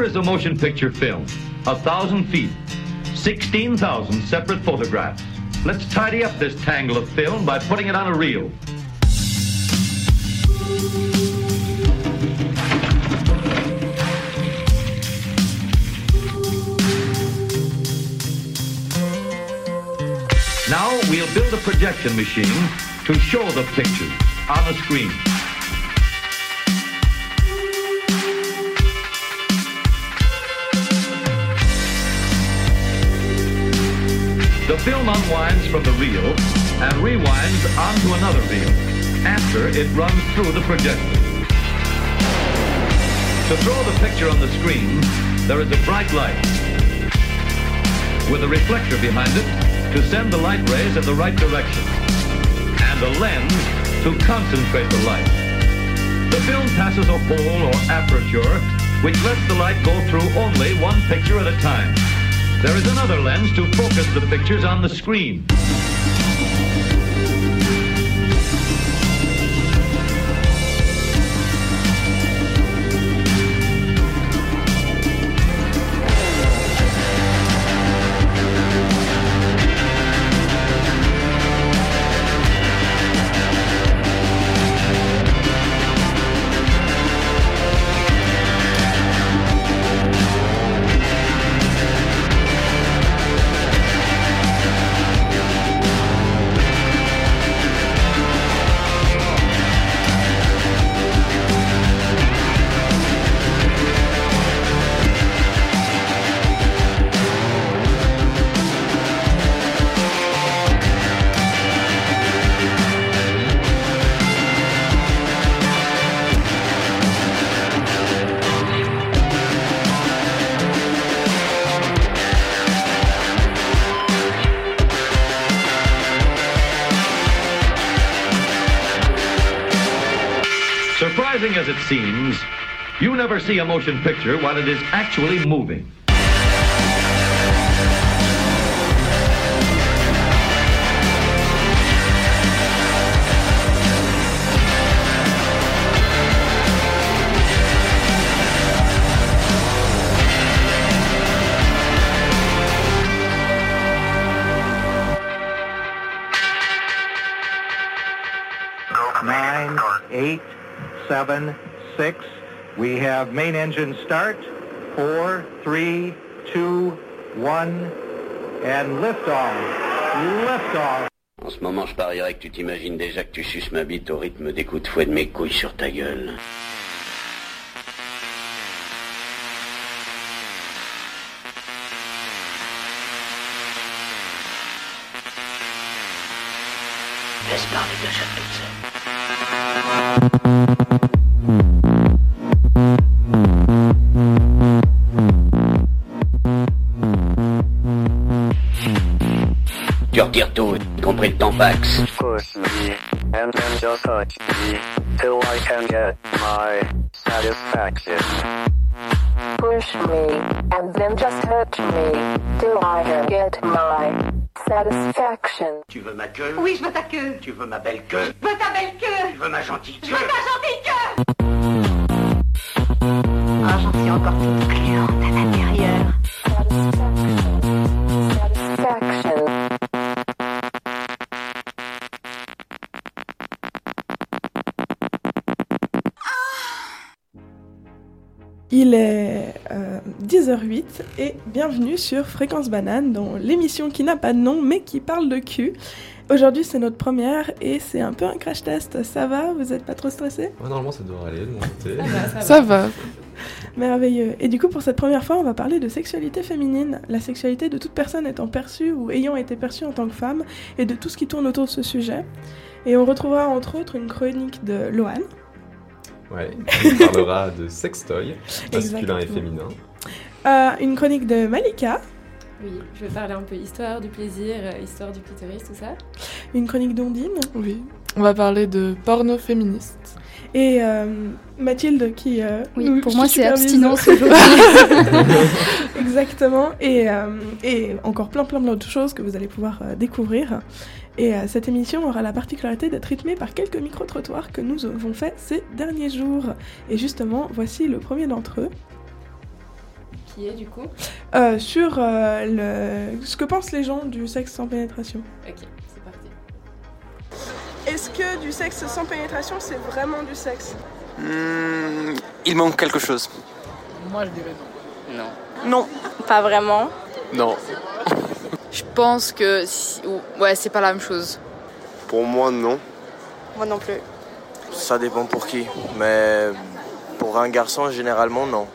here is a motion picture film. A thousand feet, 16,000 separate photographs. Let's tidy up this tangle of film by putting it on a reel. Now we'll build a projection machine to show the pictures on the screen. Film unwinds from the reel and rewinds onto another reel after it runs through the projector. To throw the picture on the screen, there is a bright light with a reflector behind it to send the light rays in the right direction and a lens to concentrate the light. The film passes a hole or aperture which lets the light go through only one picture at a time. There is another lens to focus the pictures on the screen. See a motion picture while it is actually moving. nine, eight, seven, six. We have main engine start. Four, three, two, one, and liftoff. Liftoff. En ce moment, je parierais que tu t'imagines déjà que tu suces ma bite au rythme des coups de fouet de mes couilles sur ta gueule. Laisse parler de Jacques Tu retires tout, y compris le tampax. push me, and then just touch me, till I can get my satisfaction. Push me, and then just touch me, till I can get my satisfaction. Tu veux ma queue Oui, je veux ta queue. Tu veux ma belle queue? Je veux ta belle queue. Tu veux ma gentille Je queue? veux ta gentille queue. Ah, j'en suis encore toute gluante à l'intérieur. Il est euh, 10h08 et bienvenue sur Fréquence Banane, dans l'émission qui n'a pas de nom mais qui parle de cul. Aujourd'hui c'est notre première et c'est un peu un crash test. Ça va? Vous êtes pas trop stressé? Ouais, normalement, ça devrait aller de mon côté. Ça va. Merveilleux. Et du coup pour cette première fois on va parler de sexualité féminine, la sexualité de toute personne étant perçue ou ayant été perçue en tant que femme et de tout ce qui tourne autour de ce sujet. Et on retrouvera entre autres une chronique de Loane. Ouais, on parlera de sextoy, masculin et féminin. Euh, une chronique de Malika, Oui, je vais parler un peu histoire du plaisir, euh, histoire du clitoris, tout ça. une chronique d'Ondine, Oui. On va parler de porno féministe. Et euh, Mathilde qui... euh, Oui, nous- pour qui moi, c'est abstinence aujourd'hui. Exactement. Et, euh, et encore plein plein d'autres choses que vous allez pouvoir euh, découvrir. Et euh, cette émission aura la particularité d'être rythmée par quelques micro-trottoirs que nous avons faits ces derniers jours. Et justement, voici le premier d'entre eux. Qui est du coup? Euh, sur euh, le... ce que pensent les gens du sexe sans pénétration. Ok, c'est parti. Est-ce que du sexe sans pénétration, c'est vraiment du sexe? Hmm, il manque quelque chose. Moi, je dirais non. Non. Non. Pas vraiment. Non. Je pense que si... ou- ouais, c'est pas la même chose. Pour moi, non. Moi non plus. Ça dépend pour qui. Mais pour un garçon, généralement, non.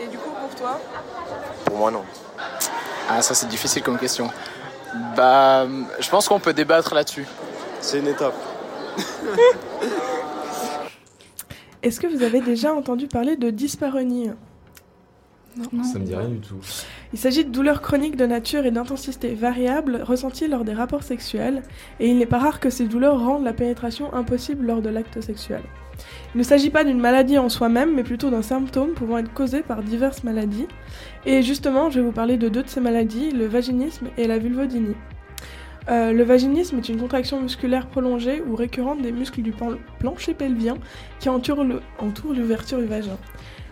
Et du coup, pour toi Pour moi, non. Ah, ça c'est difficile comme question. Bah, je pense qu'on peut débattre là-dessus. C'est une étape. Est-ce que vous avez déjà entendu parler de dyspareunie Ça me dit rien du tout. Il s'agit de douleurs chroniques de nature et d'intensité variable ressenties lors des rapports sexuels, et il n'est pas rare que ces douleurs rendent la pénétration impossible lors de l'acte sexuel. Il ne s'agit pas d'une maladie en soi-même, mais plutôt d'un symptôme pouvant être causé par diverses maladies. Et justement, je vais vous parler de deux de ces maladies, le vaginisme et la vulvodynie. Euh, le vaginisme est une contraction musculaire prolongée ou récurrente des muscles du plancher pelvien qui entourent l'ouverture du vagin.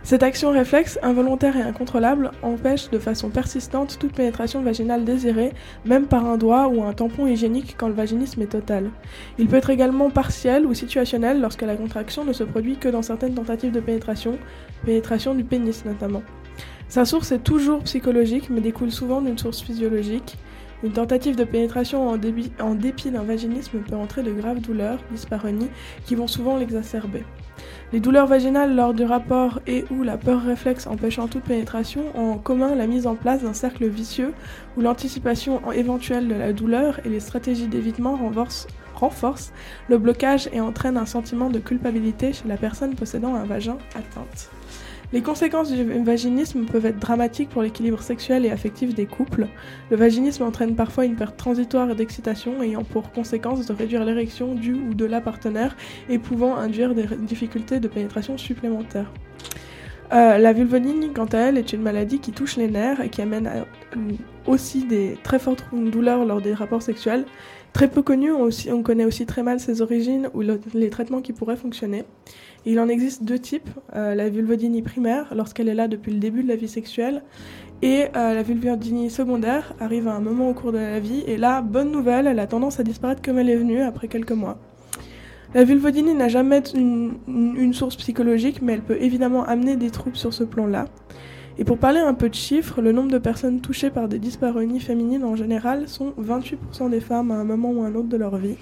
Cette action réflexe, involontaire et incontrôlable, empêche de façon persistante toute pénétration vaginale désirée, même par un doigt ou un tampon hygiénique quand le vaginisme est total. Il peut être également partiel ou situationnel lorsque la contraction ne se produit que dans certaines tentatives de pénétration, pénétration du pénis notamment. Sa source est toujours psychologique mais découle souvent d'une source physiologique. Une tentative de pénétration en, dépit d'un vaginisme peut entraîner de graves douleurs, dyspareunie, qui vont souvent l'exacerber. Les douleurs vaginales lors du rapport et ou la peur réflexe empêchant toute pénétration ont en commun la mise en place d'un cercle vicieux où l'anticipation en- éventuelle de la douleur et les stratégies d'évitement renforcent, renforcent le blocage et entraînent un sentiment de culpabilité chez la personne possédant un vagin atteinte. Les conséquences du vaginisme peuvent être dramatiques pour l'équilibre sexuel et affectif des couples. Le vaginisme entraîne parfois une perte transitoire d'excitation ayant pour conséquence de réduire l'érection du ou de la partenaire et pouvant induire des difficultés de pénétration supplémentaires. Euh, la vulvodynie, quant à elle, est une maladie qui touche les nerfs et qui amène euh, aussi des très fortes douleurs lors des rapports sexuels. Très peu connue, on, connaît aussi très mal ses origines ou le- les traitements qui pourraient fonctionner. Il en existe deux types, euh, la vulvodynie primaire, lorsqu'elle est là depuis le début de la vie sexuelle, et euh, la vulvodynie secondaire arrive à un moment au cours de la vie, et là, bonne nouvelle, elle a tendance à disparaître comme elle est venue après quelques mois. La vulvodynie n'a jamais une, source psychologique, mais elle peut évidemment amener des troubles sur ce plan-là. Et pour parler un peu de chiffres, le nombre de personnes touchées par des dyspareunies féminines en général sont 28% des femmes à un moment ou un autre de leur vie.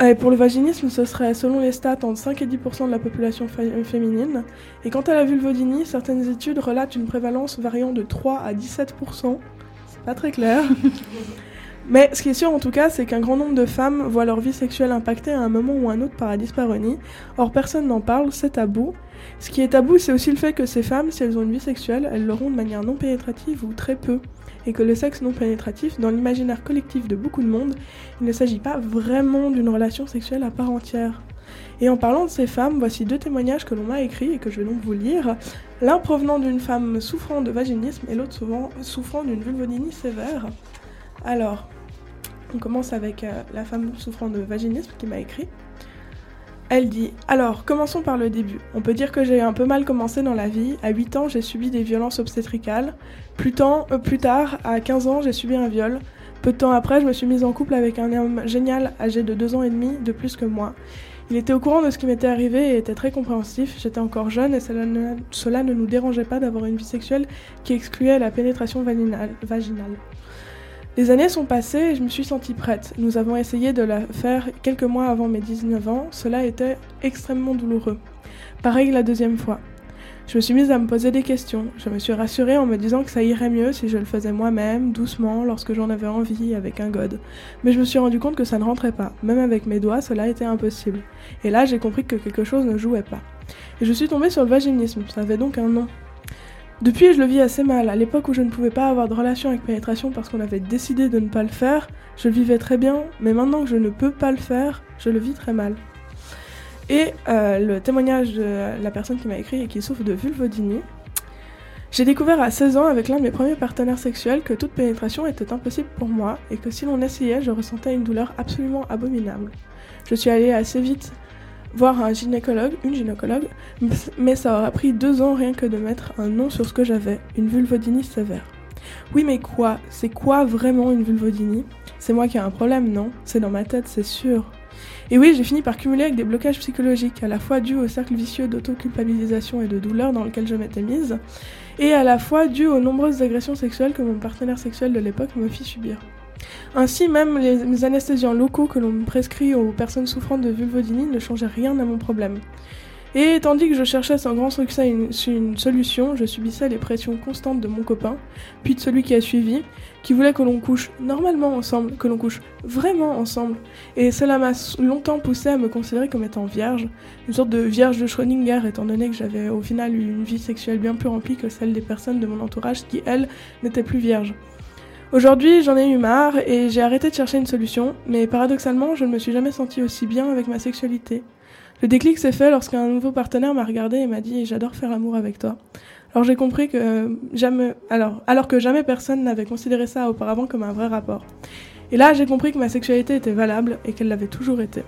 Euh, Et pour le vaginisme, ce serait selon les stats entre 5 et 10% de la population féminine. Et quant à la vulvodynie, certaines études relatent une prévalence variant de 3 à 17%. C'est pas très clair. Mais ce qui est sûr en tout cas, c'est qu'un grand nombre de femmes voient leur vie sexuelle impactée à un moment ou un autre par la dyspareunie. Or, personne n'en parle, c'est tabou. Ce qui est tabou, c'est aussi le fait que ces femmes, si elles ont une vie sexuelle, elles l'auront de manière non pénétrative ou très peu. Et que le sexe non pénétratif, dans l'imaginaire collectif de beaucoup de monde, il ne s'agit pas vraiment d'une relation sexuelle à part entière. Et en parlant de ces femmes, voici deux témoignages que l'on m'a écrits et que je vais donc vous lire. L'un provenant d'une femme souffrant de vaginisme et l'autre souvent souffrant d'une vulvodynie sévère. Alors, on commence avec euh, la femme souffrant de vaginisme qui m'a écrit. Elle dit Alors, commençons par le début. On peut dire que j'ai un peu mal commencé dans la vie. À 8 ans, j'ai subi des violences obstétricales. Plus, euh, tard, à 15 ans, j'ai subi un viol. Peu de temps après, je me suis mise en couple avec un homme génial, âgé de 2 ans et demi, de plus que moi. Il était au courant de ce qui m'était arrivé et était très compréhensif. J'étais encore jeune et cela ne, nous dérangeait pas d'avoir une vie sexuelle qui excluait la pénétration vaginale. Les années sont passées et je me suis sentie prête. Nous avons essayé de la faire quelques mois avant mes 19 ans. Cela était extrêmement douloureux. Pareil la deuxième fois. Je me suis mise à me poser des questions. Je me suis rassurée en me disant que ça irait mieux si je le faisais moi-même, doucement, lorsque j'en avais envie, avec un god. Mais je me suis rendu compte que ça ne rentrait pas. Même avec mes doigts, cela était impossible. Et là, j'ai compris que quelque chose ne jouait pas. Et je suis tombée sur le vaginisme. Ça avait donc un nom. Depuis, je le vis assez mal. À l'époque où je ne pouvais pas avoir de relation avec pénétration parce qu'on avait décidé de ne pas le faire, je le vivais très bien, mais maintenant que je ne peux pas le faire, je le vis très mal. Et euh, le témoignage de la personne qui m'a écrit et qui souffre de vulvodynie. J'ai découvert à 16 ans avec l'un de mes premiers partenaires sexuels que toute pénétration était impossible pour moi et que si l'on essayait, je ressentais une douleur absolument abominable. Je suis allée assez vite voir un gynécologue, une gynécologue, mais ça aura pris deux ans rien que de mettre un nom sur ce que j'avais, une vulvodynie sévère. Oui, mais quoi? C'est quoi vraiment une vulvodynie? C'est moi qui ai un problème, non? C'est dans ma tête, c'est sûr. Et oui, j'ai fini par cumuler avec des blocages psychologiques, à la fois dus au cercle vicieux d'autoculpabilisation et de douleur dans lequel je m'étais mise, et à la fois dus aux nombreuses agressions sexuelles que mon partenaire sexuel de l'époque me fit subir. Ainsi, même les anesthésiants locaux que l'on me prescrit aux personnes souffrant de vulvodynie ne changeaient rien à mon problème. Et tandis que je cherchais sans grand succès une, une, solution, je subissais les pressions constantes de mon copain, puis de celui qui a suivi, qui voulait que l'on couche normalement ensemble, que l'on couche vraiment ensemble. Et cela m'a longtemps poussé à me considérer comme étant vierge, une sorte de vierge de Schrödinger, étant donné que j'avais au final eu une vie sexuelle bien plus remplie que celle des personnes de mon entourage qui, elles, n'étaient plus vierges. Aujourd'hui, j'en ai eu marre et j'ai arrêté de chercher une solution, mais paradoxalement, je ne me suis jamais sentie aussi bien avec ma sexualité. Le déclic s'est fait lorsqu'un nouveau partenaire m'a regardé et m'a dit J'adore faire l'amour avec toi. Alors j'ai compris que jamais, alors, que jamais personne n'avait considéré ça auparavant comme un vrai rapport. Et là, j'ai compris que ma sexualité était valable et qu'elle l'avait toujours été.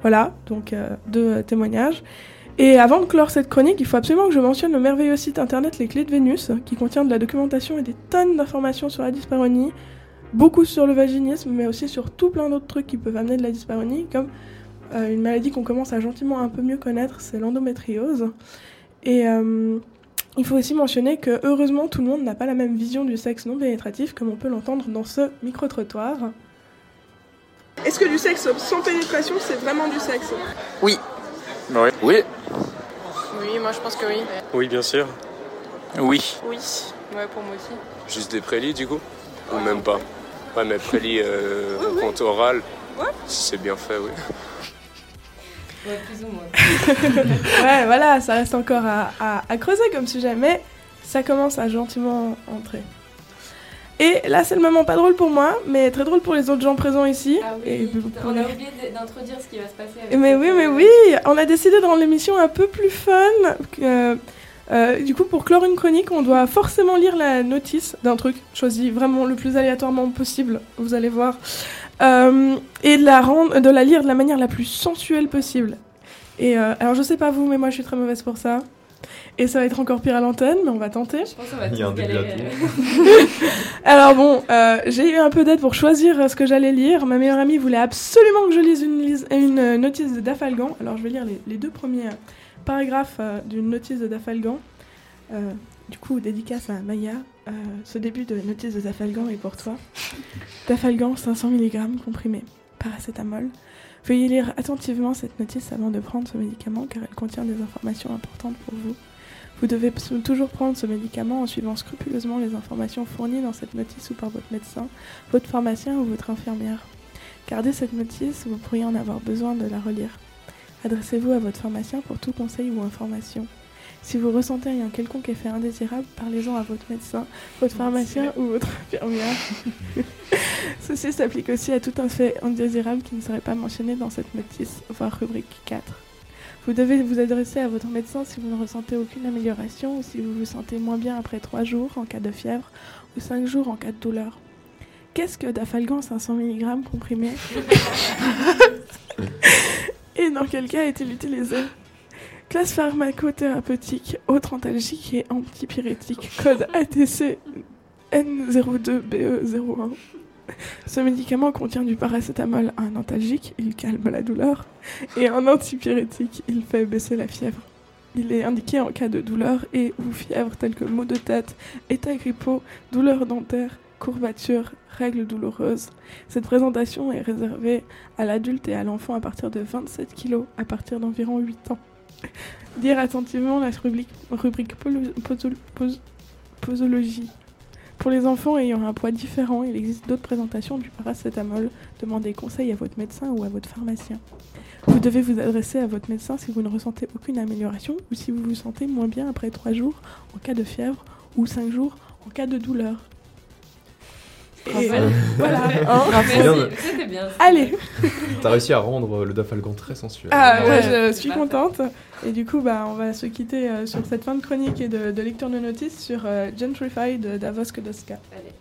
Voilà, donc euh, deux témoignages. Et avant de clore cette chronique, il faut absolument que je mentionne le merveilleux site internet Les Clés de Vénus, qui contient de la documentation et des tonnes d'informations sur la dysparonie, beaucoup sur le vaginisme, mais aussi sur tout plein d'autres trucs qui peuvent amener de la dysparonie, comme euh, une maladie qu'on commence à gentiment un peu mieux connaître, c'est l'endométriose. Et euh, il faut aussi mentionner que heureusement tout le monde n'a pas la même vision du sexe non pénétratif comme on peut l'entendre dans ce micro-trottoir. Est-ce que du sexe sans pénétration c'est vraiment du sexe? Oui. Oui. Oui. Oui, moi je pense que oui. Oui, bien sûr. Oui. Oui. Ouais, pour moi aussi. Juste des prélis du coup Ou même pas Ouais, mais prélis euh, Oui, oui. compte oral, Ouais. si c'est bien fait, oui. Ouais, plus ou moins. ouais, voilà, ça reste encore à, à- à creuser comme sujet, mais ça commence à gentiment entrer. Et là, c'est le moment pas drôle pour moi, mais très drôle pour les autres gens présents ici. Ah oui, on a oublié d'introduire ce qui va se passer. avec Mais oui, mais euh, oui, on a décidé de rendre l'émission un peu plus fun. que- euh, du coup, pour clore une chronique, on doit forcément lire la notice d'un truc choisi vraiment le plus aléatoirement possible, vous allez voir, Euh, et de la, rendre, de la lire de la manière la plus sensuelle possible. Et euh, alors, je sais pas vous, mais moi, je suis très mauvaise pour ça. Et ça va être encore pire à l'antenne, mais on va tenter. Je pense qu'on va Il y a un galérer. Alors bon, euh, j'ai eu un peu d'aide pour choisir euh, ce que j'allais lire. Ma meilleure amie voulait absolument que je lise une, lise- une, euh, notice de Dafalgan. Alors je vais lire les, les deux premiers euh, paragraphes euh, d'une notice de Dafalgan. Euh, du coup, dédicace à Maya. Euh, ce début de notice de Dafalgan est pour toi. Dafalgan 500 mg comprimé. Paracétamol. Veuillez lire attentivement cette notice avant de prendre ce médicament car elle contient des informations importantes pour vous. Vous devez toujours prendre ce médicament en suivant scrupuleusement les informations fournies dans cette notice ou par votre médecin, votre pharmacien ou votre infirmière. Gardez cette notice, vous pourriez en avoir besoin de la relire. Adressez-vous à votre pharmacien pour tout conseil ou information. Si vous ressentez un quelconque effet indésirable, parlez-en à votre médecin, votre pharmacien ou votre infirmière. Ceci s'applique aussi à tout effet indésirable qui ne serait pas mentionné dans cette notice, voire rubrique 4. Vous devez vous adresser à votre médecin si vous ne ressentez aucune amélioration ou si vous vous sentez moins bien après 3 jours en cas de fièvre ou 5 jours en cas de douleur. Qu'est-ce que Dafalgan 500 mg comprimé Et dans quel cas est-il utilisé? Classe pharmacothérapeutique, autre antalgique et antipyrétique, code ATC N02BE01. Ce médicament contient du paracétamol, un antalgique, il calme la douleur, et un antipyrétique, il fait baisser la fièvre. Il est indiqué en cas de douleur et ou fièvre tels que maux de tête, état grippaux, douleurs dentaires, courbatures, règles douloureuses. Cette présentation est réservée à l'adulte et à l'enfant à partir de 27 kg à partir d'environ 8 ans. Lire attentivement la rubrique, rubrique posologie. Pour les enfants ayant un poids différent, il existe d'autres présentations du paracétamol. Demandez conseil à votre médecin ou à votre pharmacien. Vous devez vous adresser à votre médecin si vous ne ressentez aucune amélioration ou si vous vous sentez moins bien après 3 jours en cas de fièvre ou 5 jours en cas de douleur. Euh, voilà. Hein Merci, c'était bien. Allez. T'as réussi à rendre le Dafalgan très sensuel. Ah ouais, Ouais, je suis contente. Et du coup, bah, on va se quitter euh, sur cette fin de chronique et de, de lecture de notices sur euh, Gentrify de Davos Kodoska. Allez.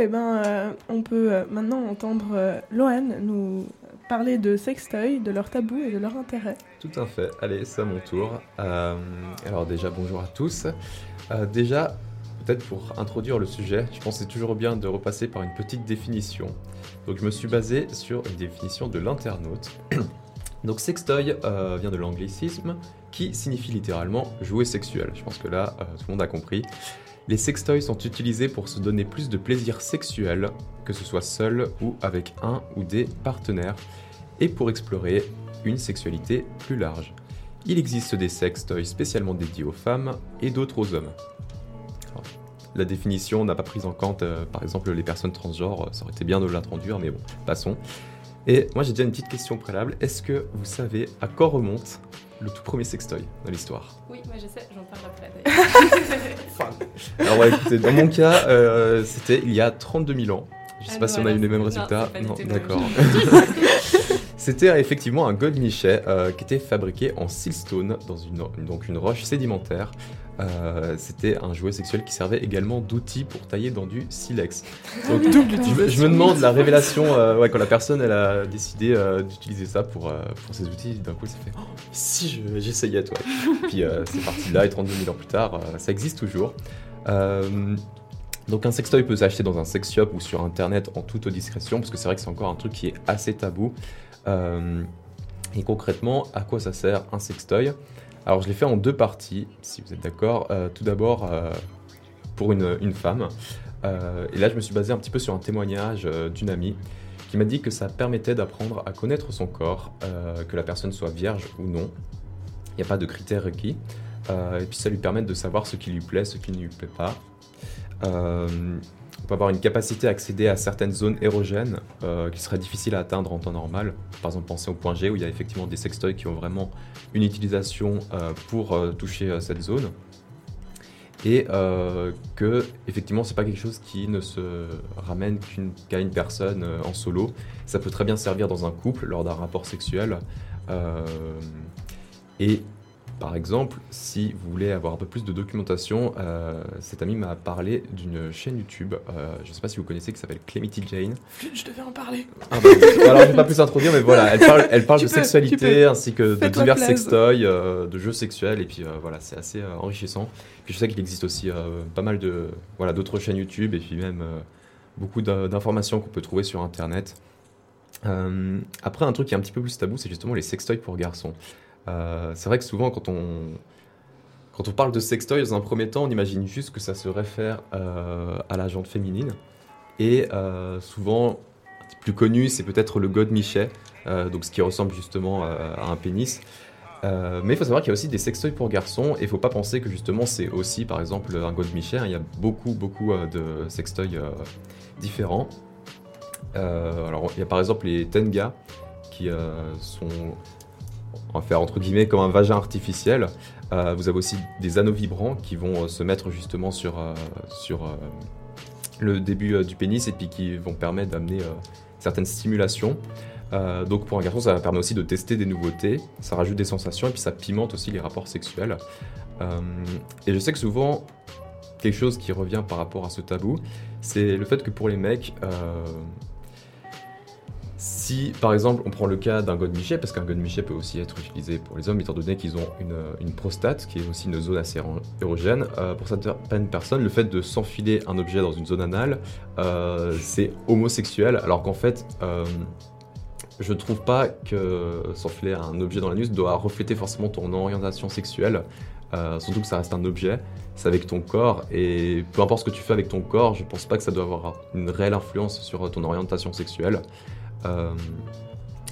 Eh ben, euh, on peut euh, maintenant entendre euh, nous parler de sextoy, de leur tabou et de leur intérêt. Tout à fait. Allez, c'est à mon tour. Euh, alors déjà, bonjour à tous. Déjà, peut-être pour introduire le sujet, je pense c'est toujours bien de repasser par une petite définition. Donc je me suis basé sur une définition de l'internaute. Donc sextoy vient de l'anglicisme qui signifie littéralement jouet sexuel. Je pense que là, tout le monde a compris. Les sextoys sont utilisés pour se donner plus de plaisir sexuel, que ce soit seul ou avec un ou des partenaires, et pour explorer une sexualité plus large. Il existe des sextoys spécialement dédiés aux femmes et d'autres aux hommes. La définition n'a pas pris en compte, euh, par exemple, les personnes transgenres, ça aurait été bien de l'introduire, mais bon, passons. Et moi j'ai déjà une petite question préalable. Est-ce que vous savez à quoi remonte le tout premier sextoy dans l'histoire Oui, moi je sais, j'en parle après d'ailleurs. Alors ouais, écoutez, dans mon cas, euh, c'était il y a 32 000 ans. Je sais Ah pas non, si on a eu les mêmes non, résultats. Non, d'accord. c'était effectivement un godemichet euh, qui était fabriqué en siltstone dans une, donc une roche sédimentaire. Euh, c'était un jouet sexuel qui servait également d'outil pour tailler dans du silex. Donc, je, me- je demande la révélation euh, ouais, quand la personne elle a décidé euh, d'utiliser ça pour, pour ses outils. D'un coup, s'est fait Oh, si je- j'essayais toi. Puis c'est parti là et 32 000 ans plus tard, ça existe toujours. Donc un sextoy peut s'acheter dans un sex shop ou sur internet en toute discrétion parce que c'est vrai que c'est encore un truc qui est assez tabou. Euh, Et concrètement, à quoi ça sert un sextoy? Alors je l'ai fait en deux parties, si vous êtes d'accord. Euh, tout d'abord, euh, pour une, une femme. Et là, je me suis basé un petit peu sur un témoignage d'une amie qui m'a dit que ça permettait d'apprendre à connaître son corps, que la personne soit vierge ou non. Il n'y a pas de critères requis. Et puis ça lui permet de savoir ce qui lui plaît, ce qui ne lui plaît pas. Avoir une capacité à accéder à certaines zones érogènes euh, qui seraient difficiles à atteindre en temps normal. Par exemple, pensez au point G où il y a effectivement des sextoys qui ont vraiment une utilisation euh, pour euh, toucher cette zone. Et que, effectivement, c'est pas quelque chose qui ne se ramène qu'à une personne euh, en solo. Ça peut très bien servir dans un couple lors d'un rapport sexuel. Et par exemple, si vous voulez avoir un peu plus de documentation, euh, cet ami m'a parlé d'une chaîne YouTube, euh, je ne sais pas si vous connaissez, qui s'appelle Clemity Jane. Je devais en parler. Ah bah, alors, je ne vais pas plus introduire, mais voilà, elle parle, elle parle Tu de peux, sexualité ainsi que de divers sextoys, euh, de jeux sexuels, et puis euh, voilà, c'est assez euh, enrichissant. Puis je sais qu'il existe aussi pas mal de voilà d'autres chaînes YouTube, et puis même beaucoup d'in- d'informations qu'on peut trouver sur Internet. Après, un truc qui est un petit peu plus tabou, c'est justement les sextoys pour garçons. Euh, c'est vrai que souvent, quand on, quand on parle de sextoy, dans un premier temps, on imagine juste que ça se réfère euh, à la jante féminine. Et euh, souvent, plus connu, c'est peut-être le god Michet, donc ce qui ressemble justement à un pénis. Mais il faut savoir qu'il y a aussi des sextoys pour garçons, et il ne faut pas penser que justement c'est aussi par exemple un god Michet. hein. Il y a beaucoup, beaucoup de sextoys euh, différents. Alors, il y a par exemple les Tenga, qui sont, va faire entre guillemets, comme un vagin artificiel. Euh, vous avez aussi des anneaux vibrants qui vont euh, se mettre justement sur, euh, le début du pénis et puis qui vont permettre d'amener certaines stimulations. Donc pour un garçon, ça permet aussi de tester des nouveautés, ça rajoute des sensations et puis ça pimente aussi les rapports sexuels. Et je sais que souvent, quelque chose qui revient par rapport à ce tabou, c'est le fait que pour les mecs, si par exemple on prend le cas d'un god Michet, parce qu'un god Michet peut aussi être utilisé pour les hommes, étant donné qu'ils ont une, prostate, qui est aussi une zone assez éro- érogène, euh, pour certaines personnes, le fait de s'enfiler un objet dans une zone anale, euh, c'est homosexuel, alors qu'en fait, euh, je trouve pas que s'enfiler un objet dans l'anus doit refléter forcément ton orientation sexuelle, euh, surtout que ça reste un objet, c'est avec ton corps, et peu importe ce que tu fais avec ton corps, je pense pas que ça doit avoir une réelle influence sur ton orientation sexuelle. Euh,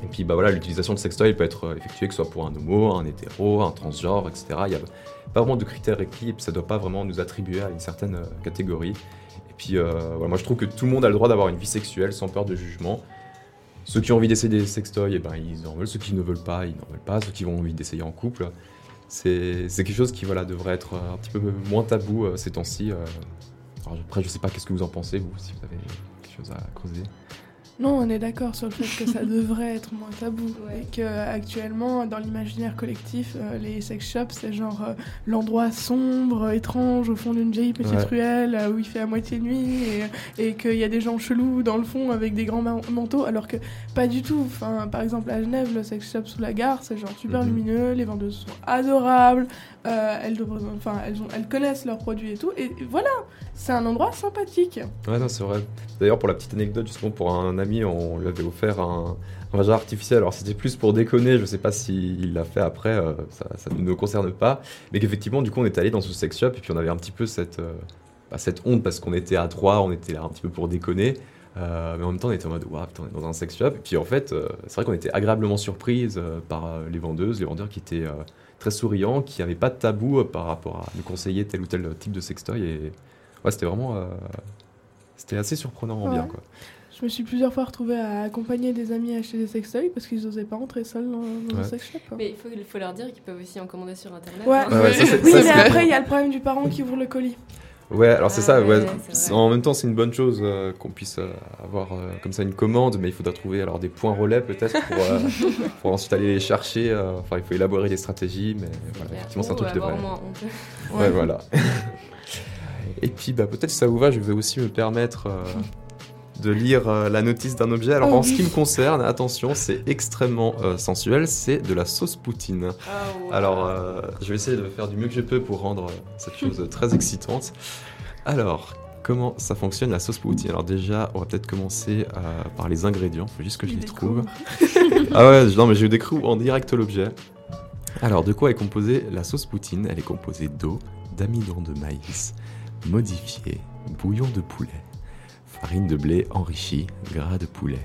et puis bah voilà, l'utilisation de sextoy peut être euh, effectuée que ce soit pour un homo, un hétéro, un transgenre, etc. Il n'y a pas vraiment de critères requis et ça ne doit pas vraiment nous attribuer à une certaine euh, catégorie. Et puis voilà, moi je trouve que tout le monde a le droit d'avoir une vie sexuelle sans peur de jugement. Ceux qui ont envie d'essayer des sextoys, eh ben, ils en veulent. Ceux qui ne veulent pas, ils n'en veulent pas. Ceux qui ont envie d'essayer en couple, c'est quelque chose qui voilà, devrait être un petit peu moins tabou ces temps-ci. après, je sais pas qu'est-ce que vous en pensez, vous, si vous avez quelque chose à creuser. Non, on est d'accord sur le fait que ça devrait être moins tabou et que actuellement dans l'imaginaire collectif, euh, les sex shops c'est genre euh, l'endroit sombre, étrange au fond d'une vieille petite Ouais. ruelle euh, où il fait à moitié nuit et, et qu'il y a des gens chelous dans le fond avec des grands ma- manteaux, alors que pas du tout. Enfin, par exemple à Genève, le sex shop sous la gare, c'est genre super Mhm. lumineux, les vendeuses sont adorables, euh, elles, connaissent leurs produits et tout, et voilà, c'est un endroit sympathique. Ouais, non, c'est vrai. D'ailleurs, pour la petite anecdote, justement, pour un ami, on lui avait offert un, un vagin artificiel. Alors, c'était plus pour déconner, je sais pas s'il l'a fait après, euh, ça, ne nous concerne pas. Mais qu'effectivement, du coup, on était allé dans ce sex shop et puis on avait un petit peu cette, euh, bah, cette honte parce qu'on était à trois, on était là un petit peu pour déconner. Mais en même temps, on était en mode, waouh, putain, on est dans un sex shop. Et puis, en fait, c'est vrai qu'on était agréablement surprise par les vendeuses, les vendeurs qui étaient très souriants, qui n'avaient pas de tabou euh, par rapport à nous conseiller tel ou tel type de sextoy. Et ouais, c'était vraiment. euh, c'était assez surprenant en bien, quoi. Je me suis plusieurs fois retrouvée à accompagner des amis à acheter des sextoys parce qu'ils n'osaient pas entrer seuls dans, dans un Ouais. sex shop. Mais il faut, leur dire qu'ils peuvent aussi en commander sur internet. Ouais, hein. Ouais, ouais, ça, c'est- oui, ça, mais après, il y a le problème du parent qui ouvre le colis. Ouais, alors c'est Ah ça, ouais. ouais, vrai. En même temps, c'est une bonne chose euh, qu'on puisse euh, avoir euh, comme ça une commande, mais il faudra trouver alors des points relais peut-être pour, pour ensuite aller les chercher. Enfin, il faut élaborer des stratégies, mais voilà, effectivement, c'est un Ou truc devrait. moins honte. Ouais, voilà. Et puis, bah, peut-être si ça vous va, je vais aussi me permettre de lire euh, la notice d'un objet. Alors, Oh en ce qui me concerne, attention, c'est extrêmement euh, sensuel, c'est de la sauce poutine. Ah. Alors, euh, je vais essayer de faire du mieux que je peux pour rendre cette chose très excitante. Alors, comment ça fonctionne la sauce poutine? Alors déjà, on va peut-être commencer euh, par les ingrédients. Faut juste que je les trouve. ah ouais, non mais je découvre en direct l'objet. Alors, de quoi est composée la sauce poutine? Elle est composée d'eau, d'amidon de maïs, modifié, bouillon de poulet, farine de blé enrichie, gras de poulet.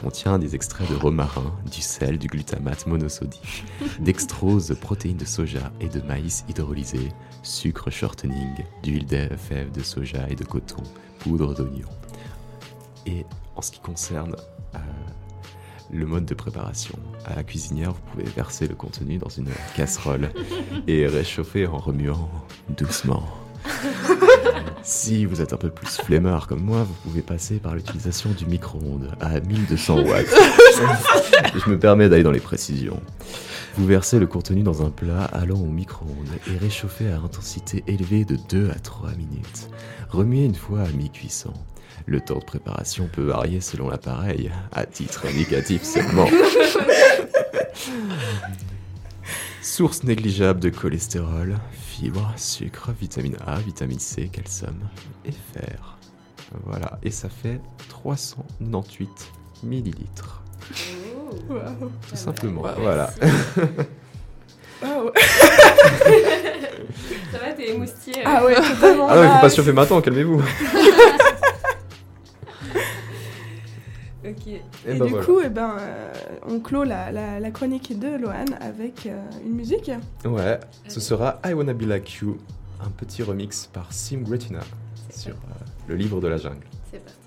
Contient des extraits de romarin, du sel, du glutamate monosodique, dextrose, de protéines de soja et de maïs hydrolysé, sucre shortening, d'huile de fèves de soja et de coton, poudre d'oignon. Et en ce qui concerne euh, le mode de préparation, à la cuisinière, vous pouvez verser le contenu dans une casserole et réchauffer en remuant doucement. Si vous êtes un peu plus flemmard comme moi, vous pouvez passer par l'utilisation du micro-ondes à 1200 watts. Je me permets d'aller dans les précisions. Vous versez le contenu dans un plat allant au micro-ondes et réchauffez à intensité élevée de 2 à 3 minutes. Remuez une fois à mi-cuisson. Le temps de préparation peut varier selon l'appareil, à titre indicatif seulement. Source négligeable de cholestérol, fibres, sucre, vitamine A, vitamine C, calcium et fer. Voilà, et ça fait 398 millilitres. Tout simplement, voilà. Waouh. Ça va, t'es émoustillé. euh. Ah ouais, totalement. Ah non, il faut Bah, pas chauffer maintenant, calmez-vous. Ok. Et, Et ben du voilà. coup, eh ben, euh, on clôt la, la, la chronique de Lohan avec euh, une musique. Ouais, ce sera I Wanna Be Like You, un petit remix par Sim Gretina sur euh, le livre de la jungle. C'est parti.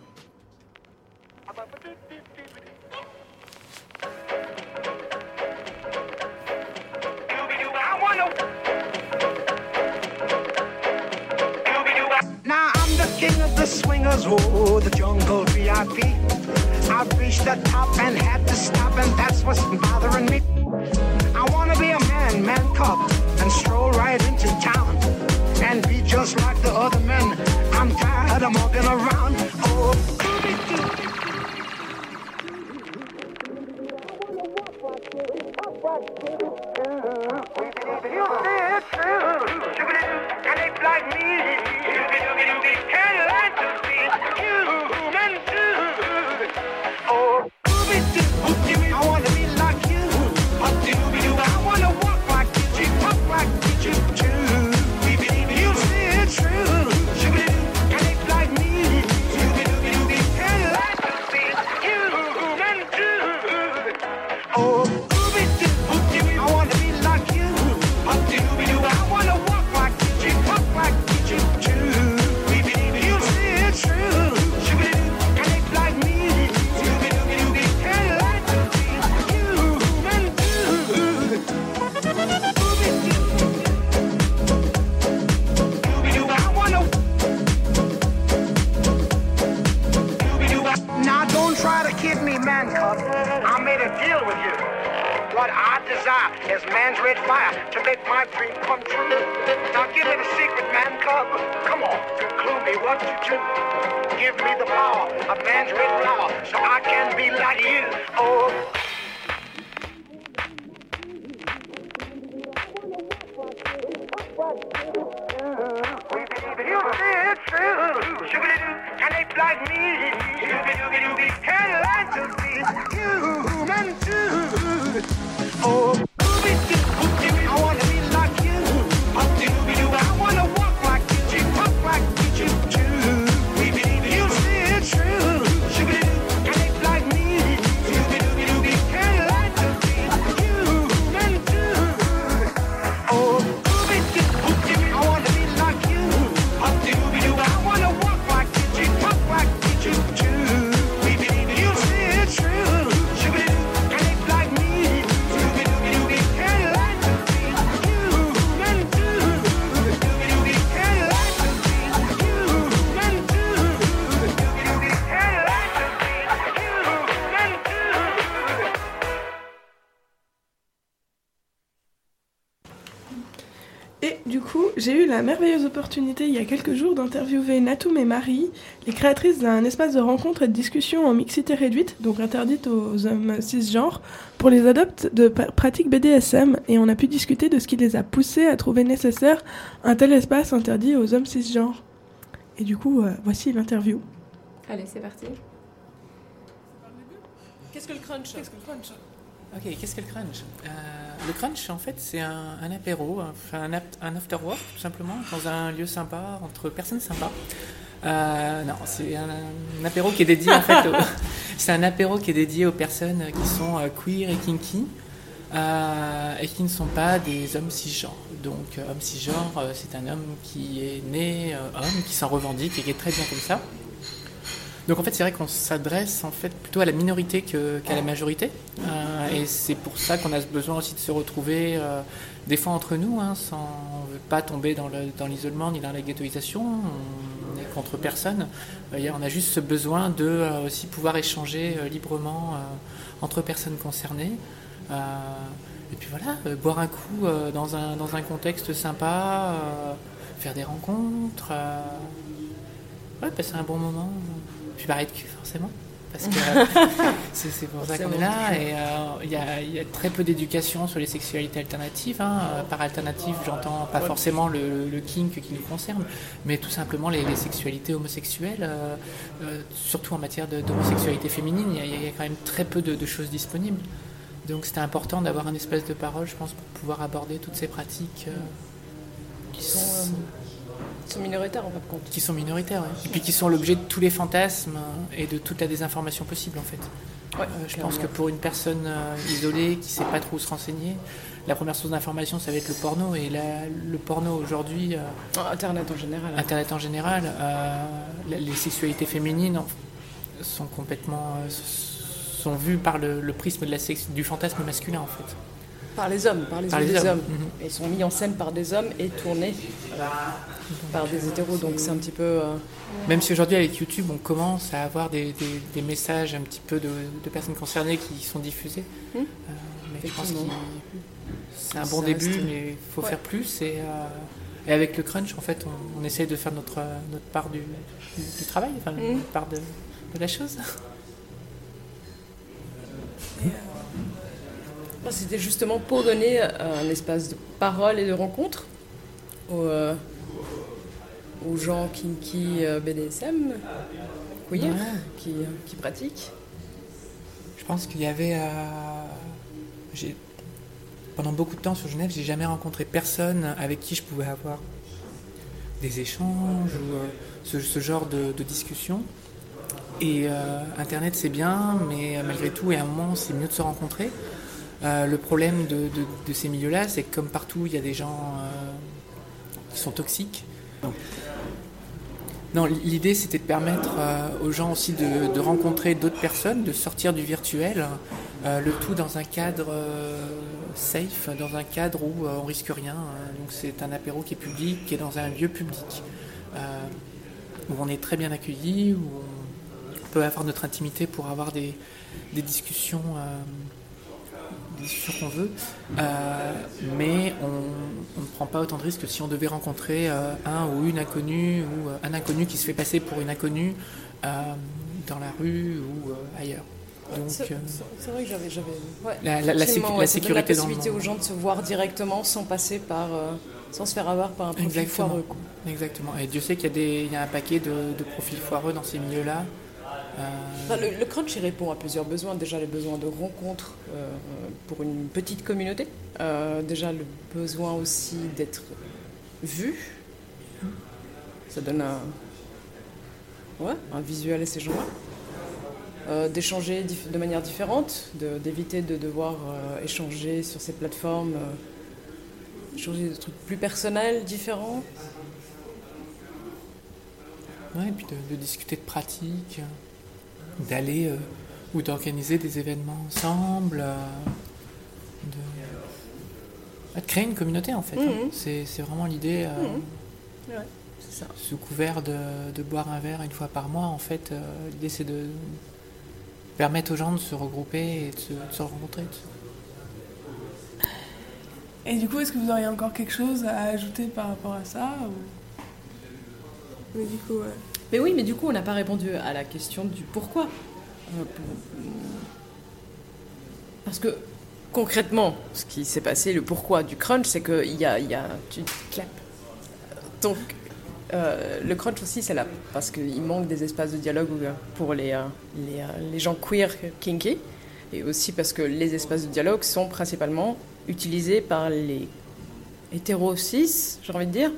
Now I'm the king of the swingers, oh, the jungle VIP. I've reached the top and had to stop, and that's what's bothering me. I wanna be a man, man cub, and stroll right into town and be just like the other men. I'm tired of walking around. Oh, my dream come true. Now give me the secret, man cub. Come on, clue me what to do. Give me the power of man's red flower so I can be like you. Oh. You see it's true. And it's like me. Can't learn to be human opportunité il y a quelques jours d'interviewer Natoum et Marie, les créatrices d'un espace de rencontre et de discussion en mixité réduite, donc interdite aux hommes cisgenres, pour les adeptes de pratiques BDSM. Et on a pu discuter de ce qui les a poussés à trouver nécessaire un tel espace interdit aux hommes cisgenres. Et du coup, euh, voici l'interview. Allez, c'est parti. Qu'est-ce que le crunch? Qu'est-ce que le crunch? Ok, qu'est-ce que le crunch? Euh, Le crunch, en fait, c'est un, un apéro, un, un after work, tout simplement, dans un lieu sympa, entre personnes sympas. Euh, non, c'est un, un apéro qui est dédié, en fait, aux- c'est un apéro qui est dédié aux personnes qui sont euh, queer et kinky. euh, et qui ne sont pas des hommes cisgenres. Donc, homme cisgenre, c'est un homme qui est né homme, qui s'en revendique et qui est très bien comme ça. Donc en fait, c'est vrai qu'on s'adresse en fait plutôt à la minorité qu'à la majorité, Euh, et c'est pour ça qu'on a besoin aussi de se retrouver euh, des fois entre nous, hein, sans pas tomber dans le- dans l'isolement ni dans la ghettoisation. On n'est contre personne. On a juste ce besoin de euh, aussi pouvoir échanger librement entre personnes concernées. Et puis voilà, boire un coup dans un dans un contexte sympa, faire des rencontres. Ouais, passer un bon moment. Puis barrer de cul, forcément. Parce que c'est pour ça qu'on est là. Et euh, il y, a, il y a très peu d'éducation sur les sexualités alternatives. hein. Euh, Par alternative, j'entends pas forcément le, le kink qui nous concerne, mais tout simplement les, les sexualités homosexuelles. euh, euh, surtout en matière d'homosexualité féminine, il y, a- il y a quand même très peu de, de choses disponibles. Donc c'était important d'avoir un espace de parole, je pense, pour pouvoir aborder toutes ces pratiques. Qui sont, qui sont minoritaires en fin de compte. qui sont minoritaires, ouais. et puis qui sont l'objet de tous les fantasmes euh, et de toute la désinformation possible en fait. Ouais, Euh, je pense que pour une personne euh, isolée qui sait pas trop où se renseigner, la première source d'information ça va être le porno et la- le porno aujourd'hui, euh, Ah, Internet en général. hein. Internet en général, euh, les sexualités féminines sont complètement sont vues par le, le prisme de la sex- du fantasme masculin en fait. Par les hommes, par les, Par yeux les des hommes. hommes. Mhm. Ils sont mis en scène par des hommes et tournés par des hétéros, donc c'est un petit peu. euh, Même si aujourd'hui avec YouTube on commence à avoir des, des- des messages un petit peu de, de personnes concernées qui sont diffusés, Hmm. Euh, mais je pense que c'est un Ça bon début, reste- mais il faut Ouais. faire plus. Et, euh, et avec le crunch, en fait, on, on essaye de faire notre, notre part du, du, du travail, enfin Hmm. notre part de, de la chose. C'était justement pour donner euh, un espace de parole et de rencontre aux, euh, aux gens kinky euh, BDSM, queer, Ouais. qui, qui pratiquent. Je pense qu'il y avait. euh, pendant beaucoup de temps sur Genève, j'ai jamais rencontré personne avec qui je pouvais avoir des échanges ou euh, ce, ce genre de, de discussion. Et euh, Internet, c'est bien, mais malgré tout, et à un moment, c'est mieux de se rencontrer. Euh, le problème de, ces milieux-là, c'est que comme partout, il y a des gens euh, qui sont toxiques. Non, l'idée c'était de permettre euh, aux gens aussi de, rencontrer d'autres personnes, de sortir du virtuel, le tout dans un cadre safe, dans un cadre où on risque rien. hein. Donc c'est un apéro qui est public, qui est dans un lieu public, où on est très bien accueilli, où on peut avoir notre intimité pour avoir des discussions. Des discussions qu'on veut, Euh, mais on ne prend pas autant de risques que si on devait rencontrer euh, un ou une inconnue ou euh, un inconnu qui se fait passer pour une inconnue dans la rue ou ailleurs. C'est c'est vrai que j'avais. ouais, La- la- la sécu- ouais, la sécurité la dans le possibilité monde. aux gens de se voir directement sans passer par. sans se faire avoir par un profil Exactement. foireux. quoi. Exactement. Et Dieu sait qu'il y, a y un paquet de, de profils foireux dans ces milieux-là. Euh, le, le crunch il répond à plusieurs besoins. Déjà les besoins de rencontre euh, pour une petite communauté. Euh, déjà le besoin aussi d'être vu. Ça donne un, ouais, un visuel à ces gens-là. D'échanger de manière différente, d'éviter de, devoir échanger sur ces plateformes, échanger des trucs plus personnels, différents. ouais, et puis de, discuter de pratiques, d'aller euh, ou d'organiser des événements ensemble, euh, de, de créer une communauté en fait. hein. Mhm. C'est c'est vraiment l'idée. euh, Mhm. Ouais, c'est ça. sous couvert de, de boire un verre une fois par mois, en fait, euh, l'idée c'est de permettre aux gens de se regrouper et de se, de se rencontrer. de se- Et du coup, est-ce que vous auriez encore quelque chose à ajouter par rapport à ça ou... Mais du coup, ouais. Mais oui, mais du coup, on n'a pas répondu à la question du pourquoi. Euh, Parce que concrètement, ce qui s'est passé, le pourquoi du crunch, c'est qu'il y a, y a tu te clapes. Donc, Euh, le crunch aussi, c'est là parce qu'il manque des espaces de dialogue pour les, euh, les, les gens queer kinky, et aussi parce que les espaces de dialogue sont principalement utilisés par les hétéros cis, j'ai envie de dire,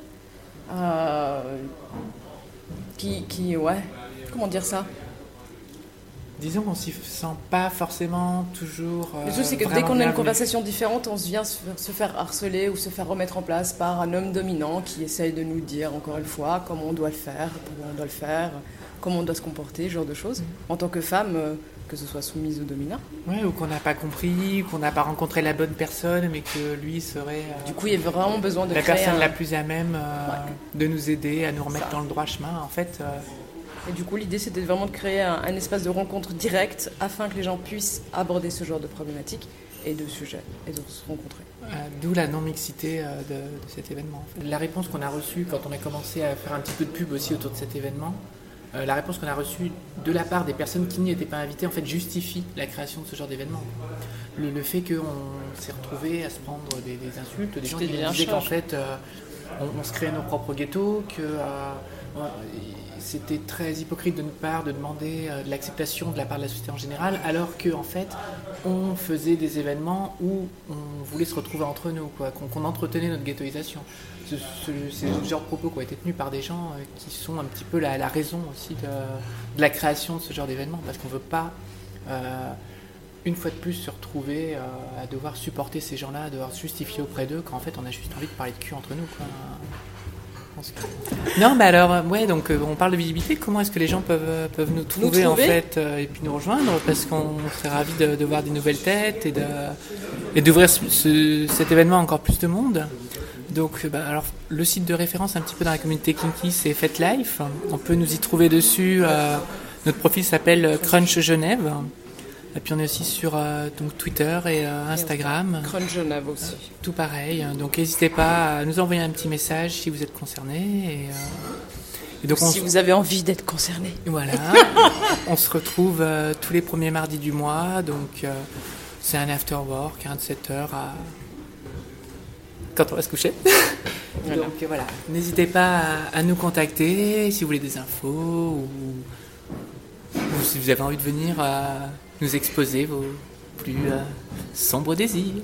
qui, qui, ouais, comment dire ça? Disons qu'on s'y sent pas forcément toujours. Le euh, truc, c'est que dès vraiment qu'on a une conversation différente, on se vient se faire, harceler ou se faire remettre en place par un homme dominant qui essaye de nous dire, encore une fois, comment on doit le faire, comment on doit le faire, comment on doit se comporter, ce genre de choses. En tant que femme, euh, que ce soit soumise ou dominant. Ouais, ou qu'on n'a pas compris, qu'on n'a pas rencontré la bonne personne, mais que lui serait. euh, Du coup, il y a vraiment besoin de la créer personne un- la plus à même euh, de nous aider à nous remettre dans le droit chemin. En fait, euh, Et du coup, l'idée, c'était vraiment de créer un, un espace de rencontre direct afin que les gens puissent aborder ce genre de problématiques et de sujets et de se rencontrer. d'où la non-mixité de, de cet événement. en fait. La réponse qu'on a reçue quand on a commencé à faire un petit peu de pub aussi autour de cet événement, euh, la réponse qu'on a reçue de la part des personnes qui n'y étaient pas invitées, en fait, justifie la création de ce genre d'événement. Le, le fait qu'on s'est retrouvé à se prendre des, des insultes, des gens qui disaient qu'en fait, euh, on, on se créait nos propres ghettos, que euh, c'était très hypocrite de notre part de demander de l'acceptation de la part de la société en général, alors que en fait, on faisait des événements où on voulait se retrouver entre nous, qu'on entretenait notre ghettoisation. Ce- ce- C'est ce genre de propos qui ont été tenus par des gens euh, qui sont un petit peu la, la raison aussi de, de la création de ce genre d'événement, parce qu'on ne veut pas, euh, une fois de plus, se retrouver euh, à devoir supporter ces gens-là, à devoir se justifier auprès d'eux, quand en fait on a juste envie de parler de cul entre nous. Quoi. Non, mais alors, ouais, donc euh, on parle de visibilité. Comment est-ce que les gens peuvent, peuvent nous trouver, en trouver fait euh, et puis nous rejoindre? Parce qu'on serait ravis de, de voir des nouvelles têtes et de et d'ouvrir ce- ce- cet événement à encore plus de monde. Donc, euh, bah, alors, le site de référence un petit peu dans la communauté Kinky, c'est FetLife. On peut nous y trouver dessus. euh, notre profil s'appelle euh, Crunch Genève. Et puis on est aussi sur euh, donc Twitter et euh, Instagram. Crunch Genève aussi. Tout pareil. Donc n'hésitez pas à nous envoyer un petit message si vous êtes concerné. Et, et donc on si vous avez envie d'être concerné. Voilà. on se retrouve tous les premiers mardis du mois. Donc c'est un after work, un de 7 heures à quand on va se coucher. Voilà. Donc voilà, n'hésitez pas à, à nous contacter si vous voulez des infos ou, ou si vous avez envie de venir euh, nous exposer vos plus euh, sombres désirs.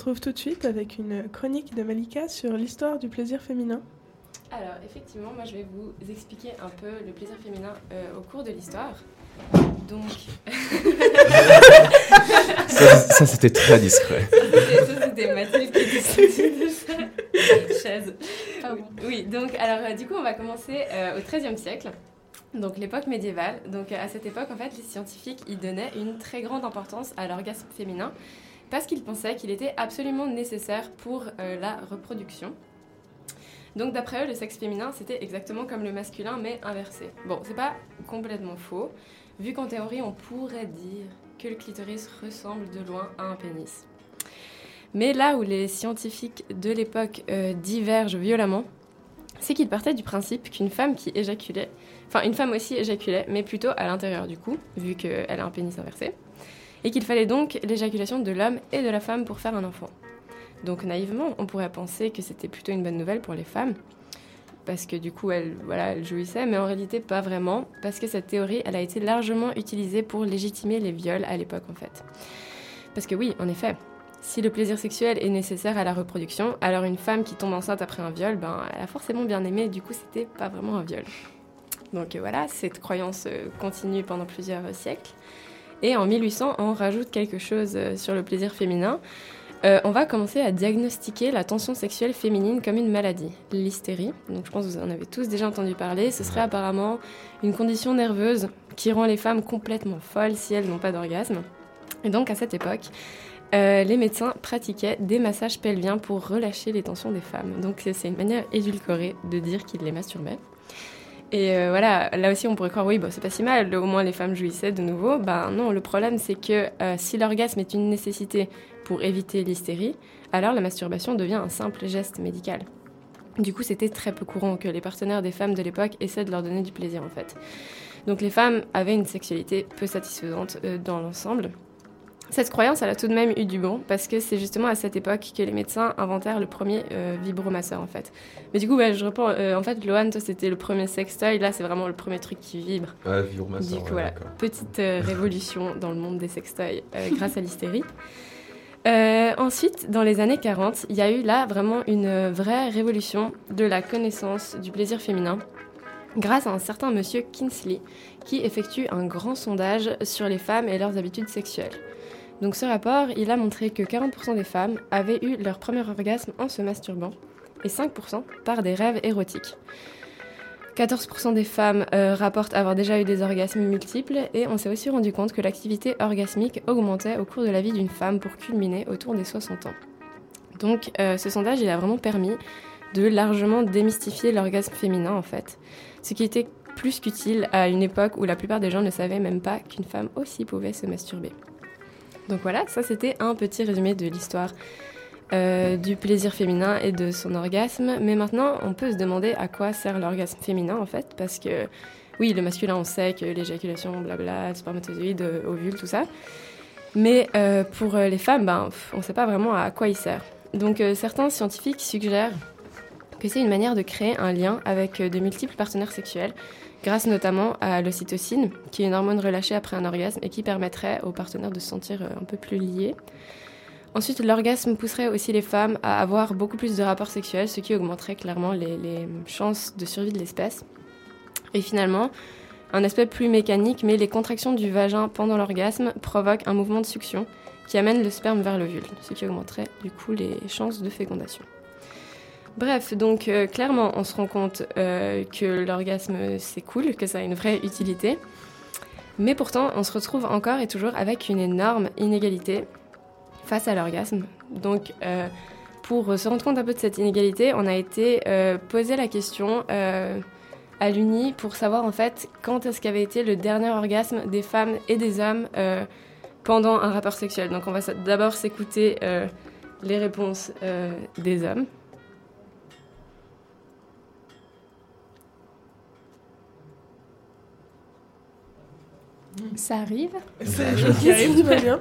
Retrouve tout de suite avec une chronique de Malika sur l'histoire du plaisir féminin. Alors, effectivement, moi je vais vous expliquer un peu le plaisir féminin euh, au cours de l'histoire. Donc. Ça, ça, c'était très discret. C'était- ça, c'était Mathilde qui était sortie de sa chaise. Oui, donc, alors, euh, du coup, on va commencer euh, au XIIIe siècle. Donc l'époque médiévale. Donc à cette époque, en fait, les scientifiques y donnaient une très grande importance à l'orgasme féminin parce qu'ils pensaient qu'il était absolument nécessaire pour euh, la reproduction. Donc d'après eux, le sexe féminin, c'était exactement comme le masculin, mais inversé. Bon, c'est pas complètement faux, vu qu'en théorie, on pourrait dire que le clitoris ressemble de loin à un pénis. Mais là où les scientifiques de l'époque euh, divergent violemment, c'est qu'ils partaient du principe qu'une femme qui éjaculait, enfin une femme aussi éjaculait, mais plutôt à l'intérieur du cou, vu qu'elle a un pénis inversé, et qu'il fallait donc l'éjaculation de l'homme et de la femme pour faire un enfant. Donc naïvement, on pourrait penser que c'était plutôt une bonne nouvelle pour les femmes, parce que du coup, elles, voilà, jouissaient, mais en réalité pas vraiment, parce que cette théorie, elle a été largement utilisée pour légitimer les viols à l'époque en fait. Parce que oui, en effet, si le plaisir sexuel est nécessaire à la reproduction, alors une femme qui tombe enceinte après un viol, ben, elle a forcément bien aimé, du coup, c'était pas vraiment un viol. Donc voilà, cette croyance euh, continue pendant plusieurs siècles. Et en 1800, on rajoute quelque chose euh, sur le plaisir féminin. Euh, on va commencer à diagnostiquer la tension sexuelle féminine comme une maladie, l'hystérie. Donc je pense que vous en avez tous déjà entendu parler. Ce serait apparemment une condition nerveuse qui rend les femmes complètement folles si elles n'ont pas d'orgasme. Et donc à cette époque, euh, les médecins pratiquaient des massages pelviens pour relâcher les tensions des femmes. Donc c'est une manière édulcorée de dire qu'ils les masturbaient. Et euh, voilà, là aussi on pourrait croire, oui, bah, c'est pas si mal, au moins les femmes jouissaient de nouveau. Ben non, le problème c'est que euh, si l'orgasme est une nécessité pour éviter l'hystérie, alors la masturbation devient un simple geste médical. Du coup, c'était très peu courant que les partenaires des femmes de l'époque essaient de leur donner du plaisir en fait. Donc les femmes avaient une sexualité peu satisfaisante euh, dans l'ensemble. Cette croyance, elle a tout de même eu du bon, parce que c'est justement à cette époque que les médecins inventèrent le premier euh, vibromasseur, en fait. Mais du coup, je reprends. euh, en fait, Lohan, toi, c'était le premier sextoy. Là, c'est vraiment le premier truc qui vibre. Ouais, vibromasseur, Du coup, ouais, voilà, petite euh, révolution dans le monde des sextoys grâce à l'hystérie. Ensuite, dans les années 40, il y a eu là vraiment une vraie révolution de la connaissance du plaisir féminin grâce à un certain monsieur Kinsley qui effectue un grand sondage sur les femmes et leurs habitudes sexuelles. Donc ce rapport, il a montré que 40% des femmes avaient eu leur premier orgasme en se masturbant et 5% par des rêves érotiques. 14% des femmes euh, rapportent avoir déjà eu des orgasmes multiples et on s'est aussi rendu compte que l'activité orgasmique augmentait au cours de la vie d'une femme pour culminer autour des 60 ans. Donc euh, ce sondage, il a vraiment permis de largement démystifier l'orgasme féminin en fait, ce qui était plus qu'utile à une époque où la plupart des gens ne savaient même pas qu'une femme aussi pouvait se masturber. Donc voilà, ça c'était un petit résumé de l'histoire euh, du plaisir féminin et de son orgasme. Mais maintenant, on peut se demander à quoi sert l'orgasme féminin en fait, parce que oui, le masculin, on sait que l'éjaculation, blabla, spermatozoïdes, euh, ovules, tout ça. Mais euh, pour les femmes, ben, on ne sait pas vraiment à quoi il sert. Donc certains scientifiques suggèrent que c'est une manière de créer un lien avec de multiples partenaires sexuels, grâce notamment à l'ocytocine, qui est une hormone relâchée après un orgasme et qui permettrait aux partenaires de se sentir euh, un peu plus liés. Ensuite, l'orgasme pousserait aussi les femmes à avoir beaucoup plus de rapports sexuels, ce qui augmenterait clairement les, les chances de survie de l'espèce. Et finalement, un aspect plus mécanique, mais les contractions du vagin pendant l'orgasme provoquent un mouvement de succion qui amène le sperme vers l'ovule, ce qui augmenterait du coup les chances de fécondation. Bref, donc euh, clairement, on se rend compte euh, que l'orgasme c'est cool, que ça a une vraie utilité. Mais pourtant, on se retrouve encore et toujours avec une énorme inégalité face à l'orgasme. Donc, euh, pour se rendre compte un peu de cette inégalité, on a été posé la question à l'UNI pour savoir en fait quand est-ce qu'avait été le dernier orgasme des femmes et des hommes pendant un rapport sexuel. Donc, on va d'abord s'écouter les réponses des hommes. Ça arrive chose qui arrive, tout va bien.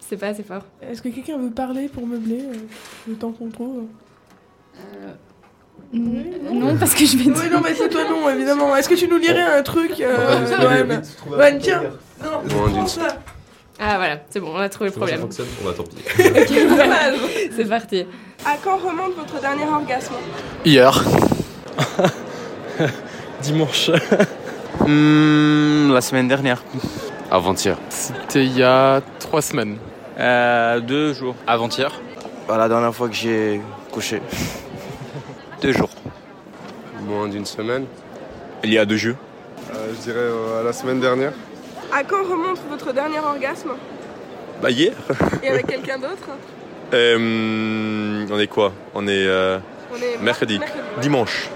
C'est pas assez fort. Est-ce que quelqu'un veut parler pour meubler euh, le temps qu'on trouve? Mm, Non, parce que je vais. Oui, non, mais c'est toi, non, évidemment. Est-ce que tu nous lirais un truc, euh, Ouais, Lohan, truc tiens. Non, ça. Ah voilà, c'est bon, on a trouvé le Comment ça problème. fonctionne On va tant pis. C'est parti. À quand remonte votre dernier orgasme? Hier. Dimanche. Hmm, la semaine dernière. Avant-hier. C'était il y a trois semaines. Euh, deux jours. Avant-hier. Bah, la dernière fois que j'ai couché. Deux jours. Moins d'une semaine. Il y a deux jeux. Euh, je dirais euh, la semaine dernière. À quand remonte votre dernier orgasme? Bah hier. Et avec quelqu'un d'autre? Euh, on est quoi? On est, euh, On est mercredi. mercredi, ouais. Dimanche.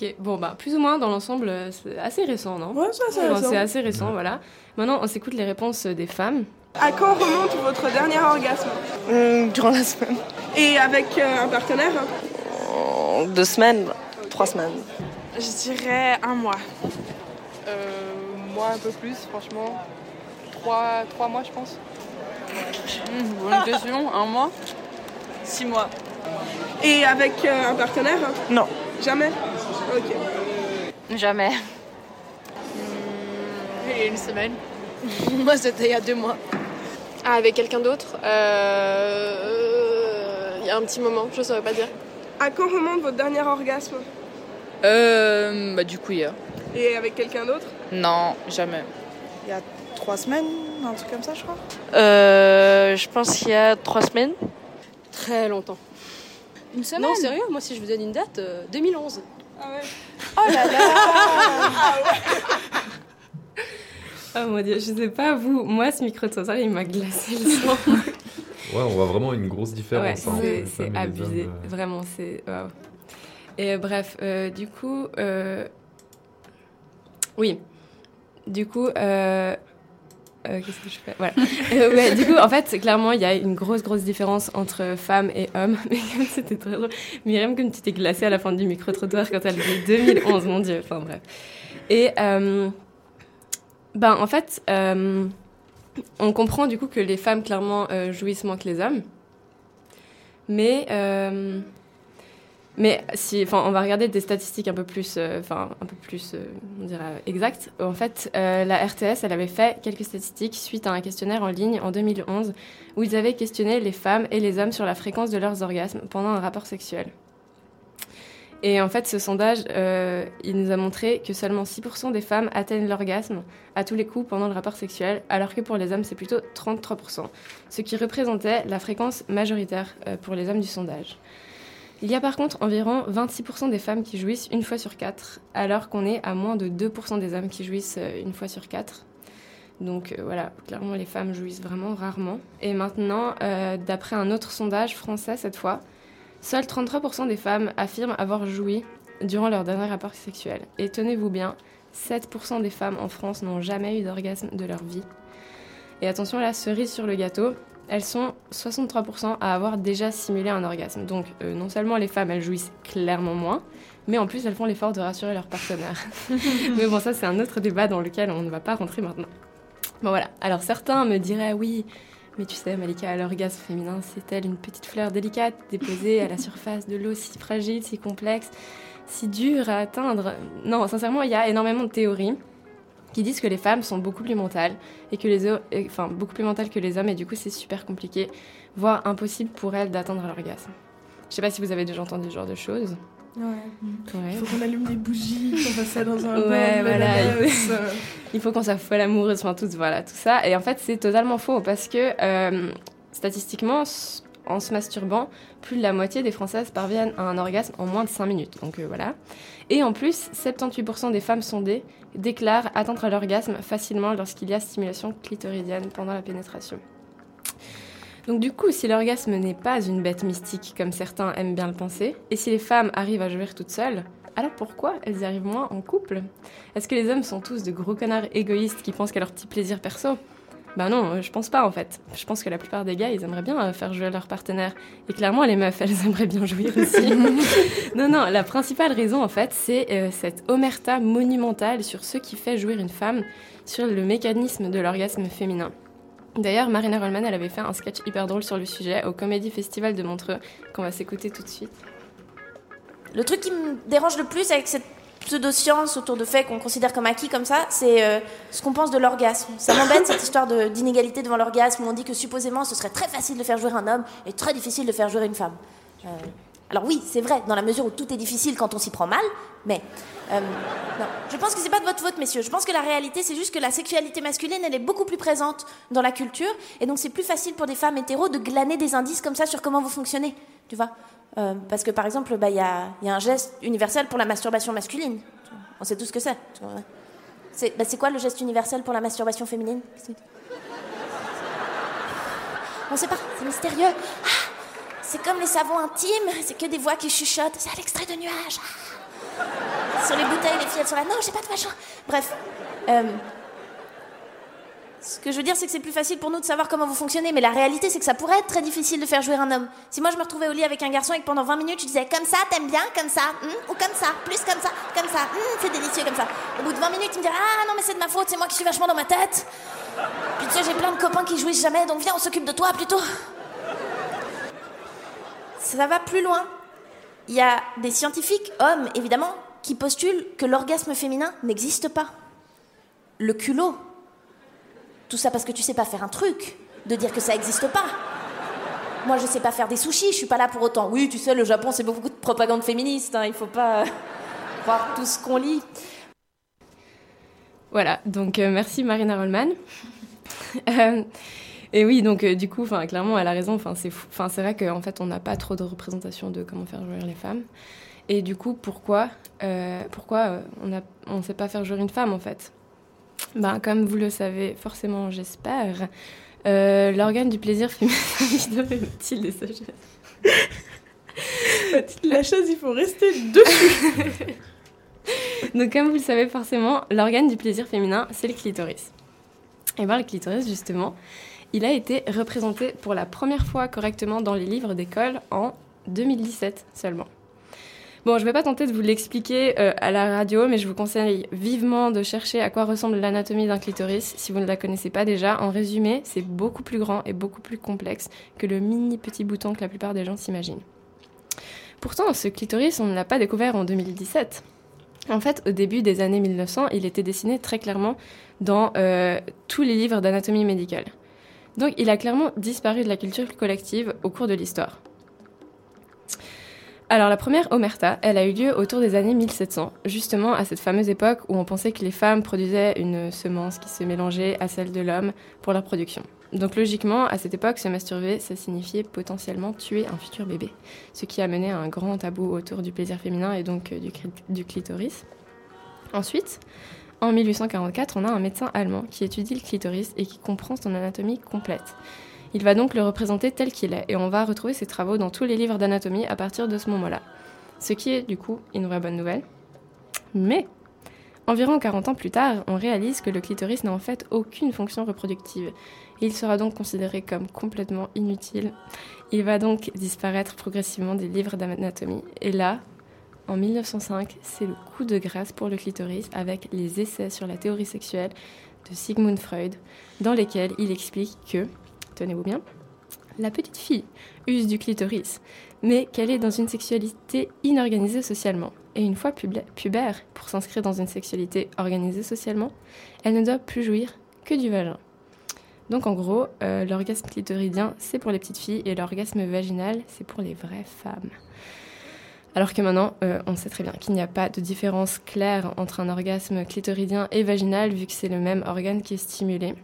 Ok, bon bah plus ou moins dans l'ensemble, euh, c'est assez récent, non? Ouais, c'est assez récent. C'est assez récent, voilà. Maintenant, on s'écoute les réponses des femmes. À quand remonte votre dernier orgasme? Durant la semaine. Et avec euh, un partenaire? Deux semaines, trois semaines. Je dirais un mois. Euh, moi un peu plus, franchement. Trois, trois mois, je pense. bonne question, un mois? Six mois. Et avec euh, un partenaire? Non. Jamais? Ok. Jamais. Et une semaine. moi, c'était il y a deux mois. Ah, avec quelqu'un d'autre euh, Il y a un petit moment, je saurais pas dire. À quand remonte votre dernier orgasme Euh, bah du coup hier. Et avec quelqu'un d'autre Non, jamais. Il y a trois semaines, un truc comme ça, je crois. Euh, je pense qu'il y a trois semaines. Très longtemps. Une semaine Non, sérieux, moi si je vous donne une date, euh, 2011. Ah ouais Oh là là Oh mon dieu, je sais pas vous, moi ce micro-trottoir il m'a glacé le sang. Ouais, on voit vraiment une grosse Ouais, différence. hein, entre c'est- abusé, hommes, euh. vraiment, c'est. Et euh, bref, euh, du coup. euh, Oui. Du coup. Euh, Qu'est-ce que je fais? Voilà. Du coup, en fait, clairement, il y a une grosse, grosse différence entre femmes et hommes. Mais c'était très drôle. Myriam, comme tu t'es glacée à la fin du micro-trottoir quand elle dit 2011, mon Dieu. Enfin, bref. Et. euh, ben, en fait. euh, on comprend du coup que les femmes clairement jouissent moins que les hommes. Mais, mais si, enfin, on va regarder des statistiques un peu plus, euh, enfin, un peu plus, euh, on dirait exactes. En fait, euh, la RTS, elle avait fait quelques statistiques suite à un questionnaire en ligne en 2011 où ils avaient questionné les femmes et les hommes sur la fréquence de leurs orgasmes pendant un rapport sexuel. Et en fait, ce sondage, il nous a montré que seulement 6% des femmes atteignent l'orgasme à tous les coups pendant le rapport sexuel, alors que pour les hommes, c'est plutôt 33%, ce qui représentait la fréquence majoritaire pour les hommes du sondage. Il y a par contre environ 26% des femmes qui jouissent une fois sur quatre, alors qu'on est à moins de 2% des hommes qui jouissent euh, une fois sur quatre. Donc euh, voilà, clairement les femmes jouissent vraiment rarement. Et maintenant, euh, d'après un autre sondage français cette fois, seuls 33% des femmes affirment avoir joui durant leur dernier rapport sexuel. Et tenez-vous bien, 7% des femmes en France n'ont jamais eu d'orgasme de leur vie. Et attention, la cerise sur le gâteau, elles sont 63% à avoir déjà simulé un orgasme. Donc euh, non seulement les femmes, elles jouissent clairement moins, mais en plus elles font l'effort de rassurer leur partenaire. mais bon, ça c'est un autre débat dans lequel on ne va pas rentrer maintenant. Bon voilà, alors certains me diraient oui, mais tu sais Malika, l'orgasme féminin c'est-elle une petite fleur délicate déposée à la surface de l'eau si fragile, si complexe, si dure à atteindre? Non, sincèrement, il y a énormément de théories qui disent que les femmes sont beaucoup plus mentales et que les et- enfin beaucoup plus mentales que les hommes et du coup c'est super compliqué, voire impossible pour elles d'atteindre l'orgasme. Je sais pas si vous avez déjà entendu ce genre de choses. Ouais. Ouais. Il faut qu'on allume des bougies, qu'on fasse ça dans un Ouais, voilà. Il faut, qu'on soit folle amoureuse, enfin tout, voilà, tout ça. Et en fait, c'est totalement faux parce que euh, statistiquement, en se masturbant, plus de la moitié des Françaises parviennent à un orgasme en moins de 5 minutes. Donc euh, voilà. Et en plus, 78% des femmes sondées déclarent atteindre l'orgasme facilement lorsqu'il y a stimulation clitoridienne pendant la pénétration. Donc du coup, si l'orgasme n'est pas une bête mystique comme certains aiment bien le penser, et si les femmes arrivent à jouir toutes seules, alors pourquoi elles y arrivent moins en couple? Est-ce que les hommes sont tous de gros connards égoïstes qui pensent qu'à leur petit plaisir perso? Ben non, euh, je pense pas en fait. Je pense que la plupart des gars, ils aimeraient bien euh, faire jouer leur partenaire. Et clairement, les meufs, elles aimeraient bien jouir aussi. non, non, la principale raison en fait, c'est euh, cette omerta monumentale sur ce qui fait jouir une femme, sur le mécanisme de l'orgasme féminin. D'ailleurs, Marina Rollman, elle avait fait un sketch hyper drôle sur le sujet au Comedy Festival de Montreux, qu'on va s'écouter tout de suite. Le truc qui me dérange le plus avec cette pseudo-science autour de faits qu'on considère comme acquis comme ça, c'est euh, ce qu'on pense de l'orgasme. Ça m'embête cette histoire d'inégalité devant l'orgasme où on dit que supposément ce serait très facile de faire jouer un homme et très difficile de faire jouer une femme. Euh, alors oui, c'est vrai, dans la mesure où tout est difficile quand on s'y prend mal, mais euh, je pense que c'est pas de votre faute, messieurs. Je pense que la réalité, c'est juste que la sexualité masculine, elle est beaucoup plus présente dans la culture, et donc c'est plus facile pour des femmes hétéros de glaner des indices comme ça sur comment vous fonctionnez, tu vois. Euh, parce que par exemple, bah, il y, a, il y a un geste universel pour la masturbation masculine. On sait tout ce que c'est. bah, c'est quoi le geste universel pour la masturbation féminine? On sait pas, c'est mystérieux. Ah, c'est comme les savons intimes, c'est que des voix qui chuchotent. C'est à l'extrait de nuages. Ah. Sur les bouteilles, les filles, elles sont là. Non, j'ai pas de machin. Bref. euh, ce que je veux dire, c'est que c'est plus facile pour nous de savoir comment vous fonctionnez, mais la réalité, c'est que ça pourrait être très difficile de faire jouer un homme. Si moi je me retrouvais au lit avec un garçon et que pendant 20 minutes je disais comme ça, t'aimes bien, comme ça, hum, ou comme ça, plus comme ça, comme ça, hum, c'est délicieux comme ça. Au bout de 20 minutes, il me dirait Ah non, mais c'est de ma faute, c'est moi qui suis vachement dans ma tête. Puis tu sais, j'ai plein de copains qui jouissent jamais, donc viens, on s'occupe de toi plutôt. Ça va plus loin. Il y a des scientifiques, hommes évidemment, qui postulent que l'orgasme féminin n'existe pas. Le culot. Tout ça parce que tu sais pas faire un truc, de dire que ça existe pas. Moi, je sais pas faire des sushis, je suis pas là pour autant. Oui, tu sais, le Japon, c'est beaucoup de propagande féministe, hein, il faut pas euh, croire tout ce qu'on lit. Voilà, donc euh, merci Marina Rollman. Euh, et oui, donc euh, du coup, clairement, elle a raison. C'est, vrai qu'en fait, on n'a pas trop de représentation de comment faire jouer les femmes. Et du coup, pourquoi, euh, pourquoi euh, on on sait pas faire jouer une femme en fait? Ben comme vous le savez forcément, j'espère, euh, l'organe du plaisir féminin. Et sa chaise. La chaise, il faut rester dessus. Donc, comme vous le savez forcément, l'organe du plaisir féminin, c'est le clitoris. Et bien, le clitoris, justement, il a été représenté pour la première fois correctement dans les livres d'école en 2017 seulement. Bon, je ne vais pas tenter de vous l'expliquer euh, à la radio, mais je vous conseille vivement de chercher à quoi ressemble l'anatomie d'un clitoris si vous ne la connaissez pas déjà. En résumé, c'est beaucoup plus grand et beaucoup plus complexe que le mini petit bouton que la plupart des gens s'imaginent. Pourtant, ce clitoris, on ne l'a pas découvert en 2017. En fait, au début des années 1900, il était dessiné très clairement dans euh, tous les livres d'anatomie médicale. Donc, il a clairement disparu de la culture collective au cours de l'histoire. Alors, la première omerta, elle a eu lieu autour des années 1700, justement à cette fameuse époque où on pensait que les femmes produisaient une semence qui se mélangeait à celle de l'homme pour leur production. Donc logiquement, à cette époque, se masturber, ça signifiait potentiellement tuer un futur bébé, ce qui a mené à un grand tabou autour du plaisir féminin et donc euh, du, du clitoris. Ensuite, en 1844, on a un médecin allemand qui étudie le clitoris et qui comprend son anatomie complète. Il va donc le représenter tel qu'il est et on va retrouver ses travaux dans tous les livres d'anatomie à partir de ce moment-là. Ce qui est du coup une vraie bonne nouvelle. Mais Environ 40 ans plus tard, on réalise que le clitoris n'a en fait aucune fonction reproductive. Il sera donc considéré comme complètement inutile. Il va donc disparaître progressivement des livres d'anatomie. Et là, en 1905, c'est le coup de grâce pour le clitoris avec les essais sur la théorie sexuelle de Sigmund Freud, dans lesquels il explique que, tenez-vous bien, la petite fille use du clitoris, mais qu'elle est dans une sexualité inorganisée socialement. Et une fois pubère, pour s'inscrire dans une sexualité organisée socialement, elle ne doit plus jouir que du vagin. Donc en gros, euh, l'orgasme clitoridien, c'est pour les petites filles et l'orgasme vaginal, c'est pour les vraies femmes. Alors que maintenant, euh, on sait très bien qu'il n'y a pas de différence claire entre un orgasme clitoridien et vaginal, vu que c'est le même organe qui est stimulé.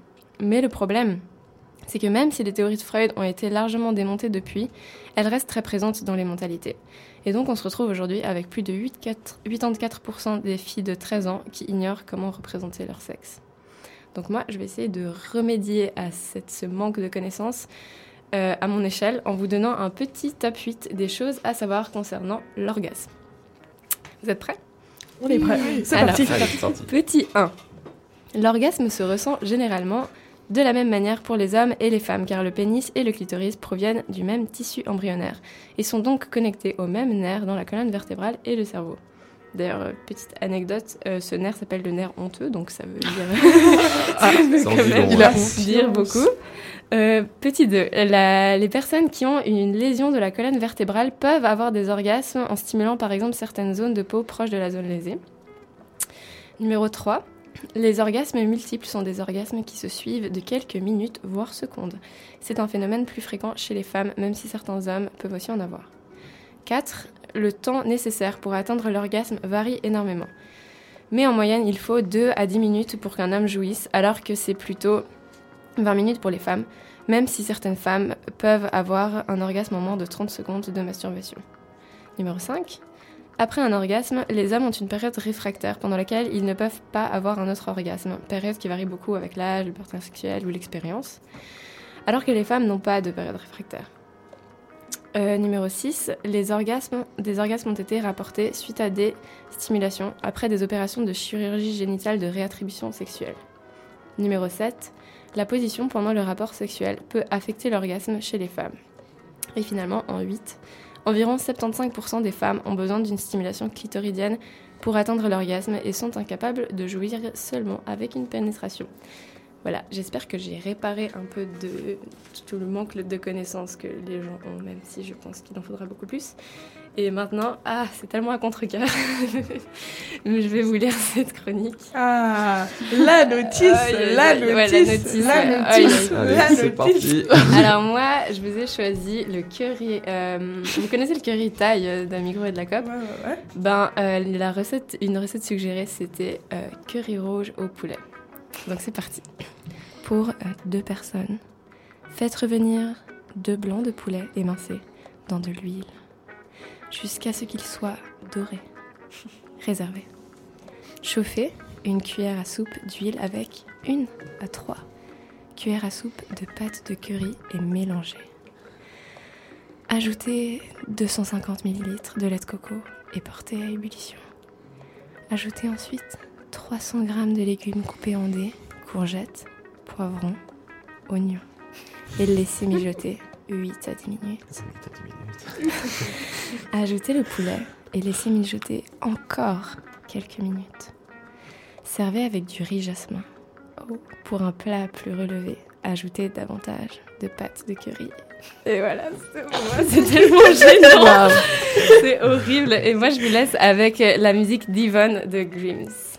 Mais le problème, c'est que même si les théories de Freud ont été largement démontées depuis, elles restent très présentes dans les mentalités. Et donc on se retrouve aujourd'hui avec plus de 8,4 84% des filles de 13 ans qui ignorent comment représenter leur sexe. Donc moi, je vais essayer de remédier à cette- ce manque de connaissances euh, à mon échelle en vous donnant un petit top 8 des choses à savoir concernant l'orgasme. Vous êtes prêts? On est prêts. Oui. C'est Alors, parti. Allez, c'est parti. Petit 1. L'orgasme se ressent généralement de la même manière pour les hommes et les femmes, car le pénis et le clitoris proviennent du même tissu embryonnaire et sont donc connectés au même nerf dans la colonne vertébrale et le cerveau. D'ailleurs, euh, petite anecdote, euh, ce nerf s'appelle le nerf honteux, donc ça veut dire, Ah, ça veut quand même long, Il a dire beaucoup. Euh, petit 2. les personnes qui ont une lésion de la colonne vertébrale peuvent avoir des orgasmes en stimulant par exemple certaines zones de peau proches de la zone lésée. Numéro 3. Les orgasmes multiples sont des orgasmes qui se suivent de quelques minutes, voire secondes. C'est un phénomène plus fréquent chez les femmes, même si certains hommes peuvent aussi en avoir. 4. Le temps nécessaire pour atteindre l'orgasme varie énormément. Mais en moyenne, il faut 2 à 10 minutes pour qu'un homme jouisse, alors que c'est plutôt 20 minutes pour les femmes, même si certaines femmes peuvent avoir un orgasme en moins de 30 secondes de masturbation. Numéro 5. Après un orgasme, les hommes ont une période réfractaire pendant laquelle ils ne peuvent pas avoir un autre orgasme, période qui varie beaucoup avec l'âge, le partenaire sexuel ou l'expérience, alors que les femmes n'ont pas de période réfractaire. Euh, numéro 6, les orgasmes, des orgasmes ont été rapportés suite à des stimulations après des opérations de chirurgie génitale de réattribution sexuelle. Numéro 7, la position pendant le rapport sexuel peut affecter l'orgasme chez les femmes. Et finalement, en 8, environ 75% des femmes ont besoin d'une stimulation clitoridienne pour atteindre l'orgasme et sont incapables de jouir seulement avec une pénétration. Voilà, j'espère que j'ai réparé un peu de tout le manque de connaissances que les gens ont, même si je pense qu'il en faudra beaucoup plus. Et maintenant, ah, c'est tellement à contre-cœur. Mais je vais vous lire cette chronique. Ah, la notice, la notice, la ouais. notice, la parti. Alors moi, je vous ai choisi le curry. euh, vous connaissez le curry thaï euh, d'Amigro et de la COP Ben, euh, la recette, une recette suggérée, c'était euh, curry rouge au poulet. Donc c'est parti. Pour euh, deux personnes, faites revenir deux blancs de poulet émincés dans de l'huile jusqu'à ce qu'ils soient dorés. Réservez. Chauffez une cuillère à soupe d'huile avec une à trois cuillères à soupe de pâte de curry et mélangez. Ajoutez 250 ml de lait de coco et portez à ébullition. Ajoutez ensuite 300 g de légumes coupés en dés, courgettes, poivrons, oignons et laissez mijoter 8 à 10 minutes. Ajoutez le poulet et laissez mijoter encore quelques minutes. Servez avec du riz jasmin. Oh, Pour un plat plus relevé, ajoutez davantage de pâte de curry. Et voilà, c'est pour moi, c'est tellement gênant. Wow. C'est horrible. Et moi, je vous laisse avec la musique d'Yvonne de Grims.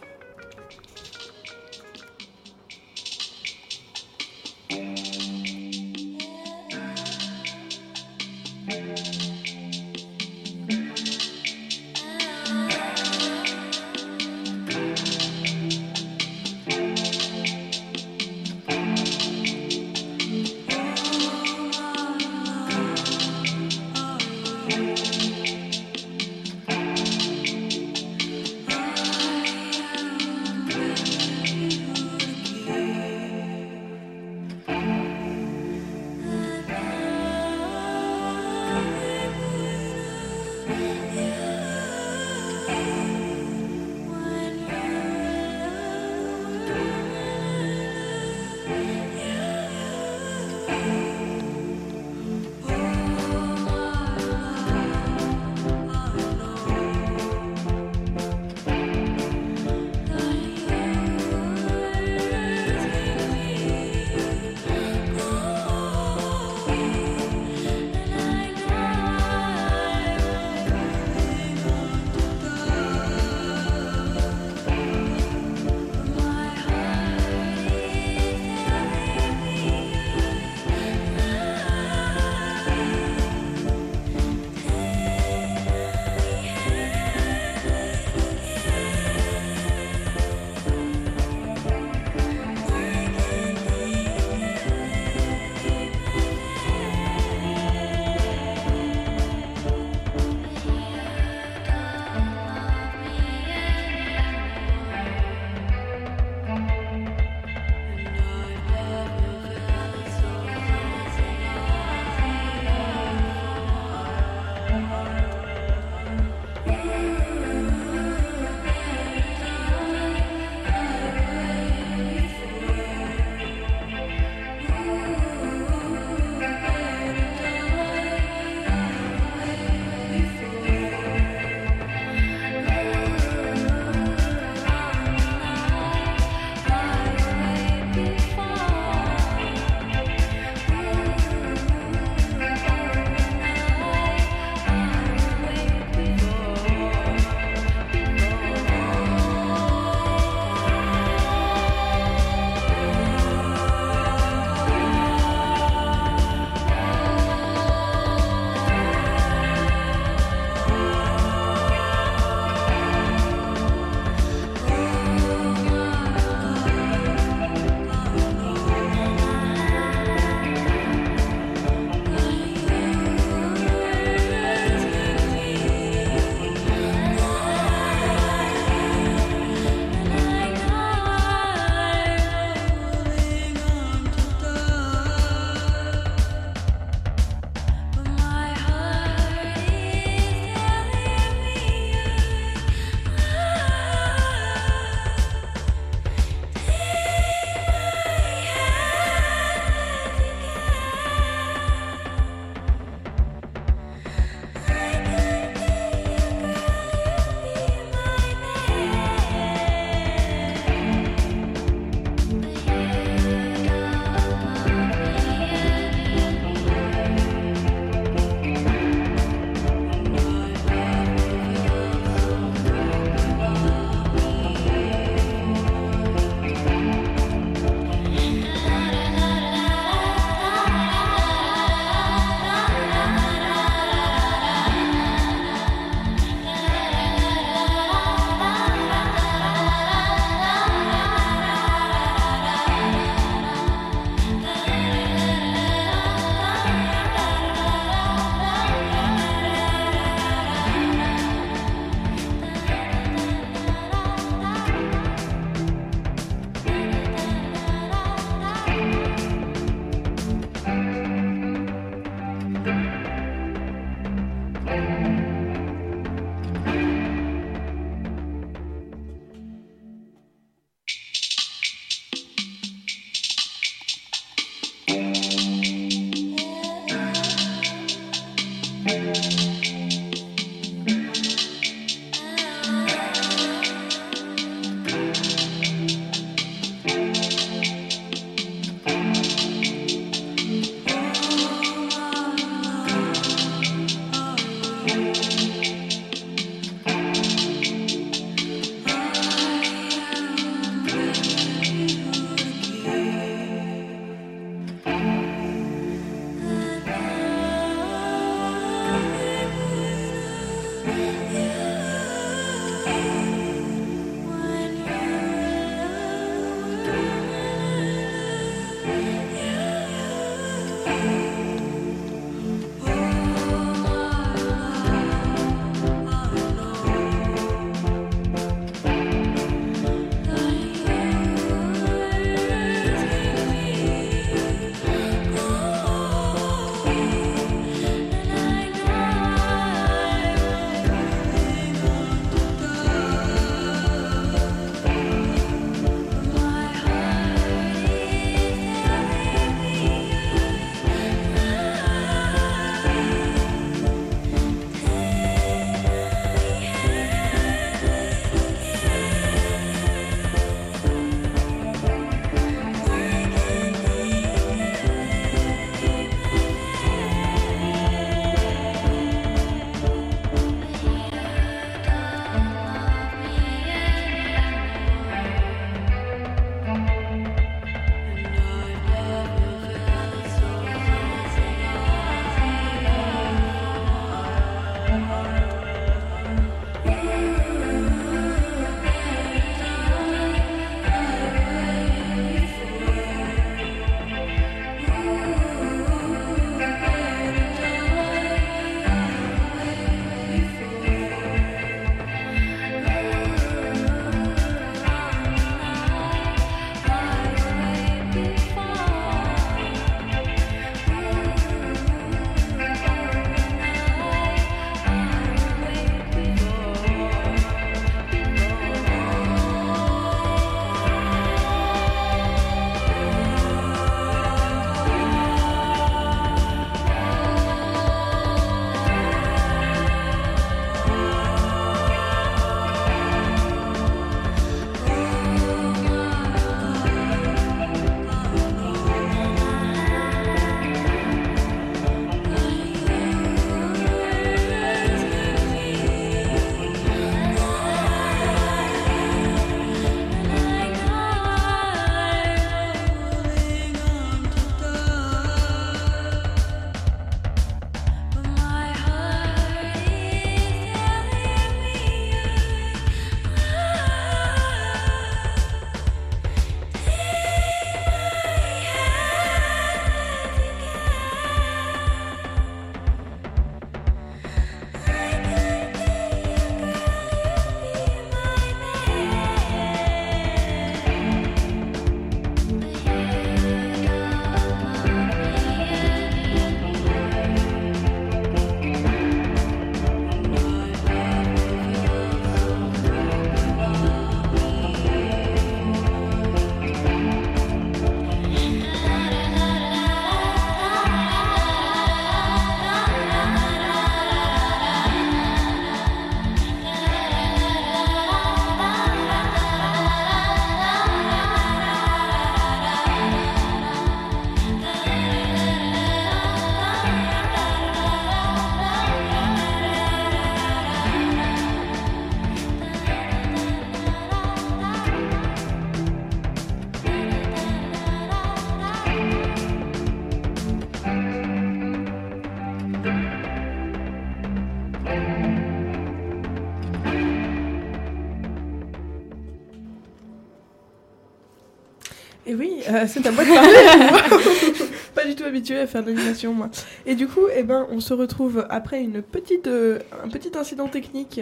Euh, c'est à moi de parler. Pas du tout habituée à faire de l'animation, moi. Et du coup, eh ben, on se retrouve après une petite, euh, un petit incident technique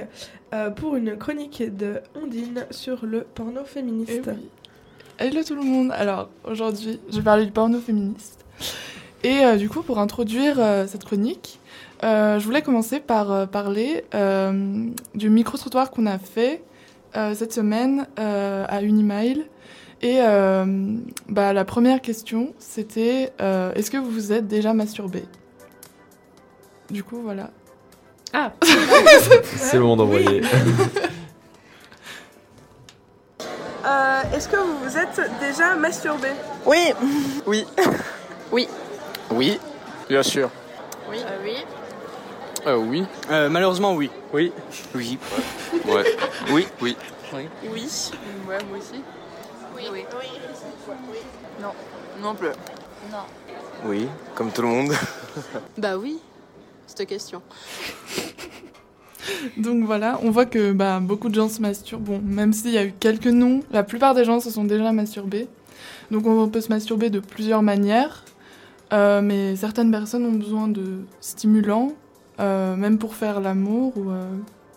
euh, pour une chronique de Ondine sur le porno féministe. Hello tout le monde. Alors aujourd'hui, je vais parler du porno féministe. Et du coup, pour introduire cette chronique, je voulais commencer par parler du micro-trottoir qu'on a fait cette semaine à Unimail. Et euh, bah, la première question, c'était euh, est-ce que vous vous êtes déjà masturbé? Du coup, voilà. Ah C'est le moment d'envoyer. Euh, Est-ce que vous vous êtes déjà masturbé? Oui. Oui. Oui. Oui, bien sûr. Oui. oui. Euh, oui. malheureusement, oui. Oui. Oui. Ouais. Oui. Oui. Oui. Oui. Ouais, moi aussi. Oui. Oui. Non. Non plus. Non. Oui, comme tout le monde. Bah oui, cette question. Donc voilà, on voit que bah, beaucoup de gens se masturbent. Bon, même s'il y a eu quelques noms, la plupart des gens se sont déjà masturbés. Donc on peut se masturber de plusieurs manières. Euh, mais certaines personnes ont besoin de stimulants, euh, même pour faire l'amour. Ou, euh,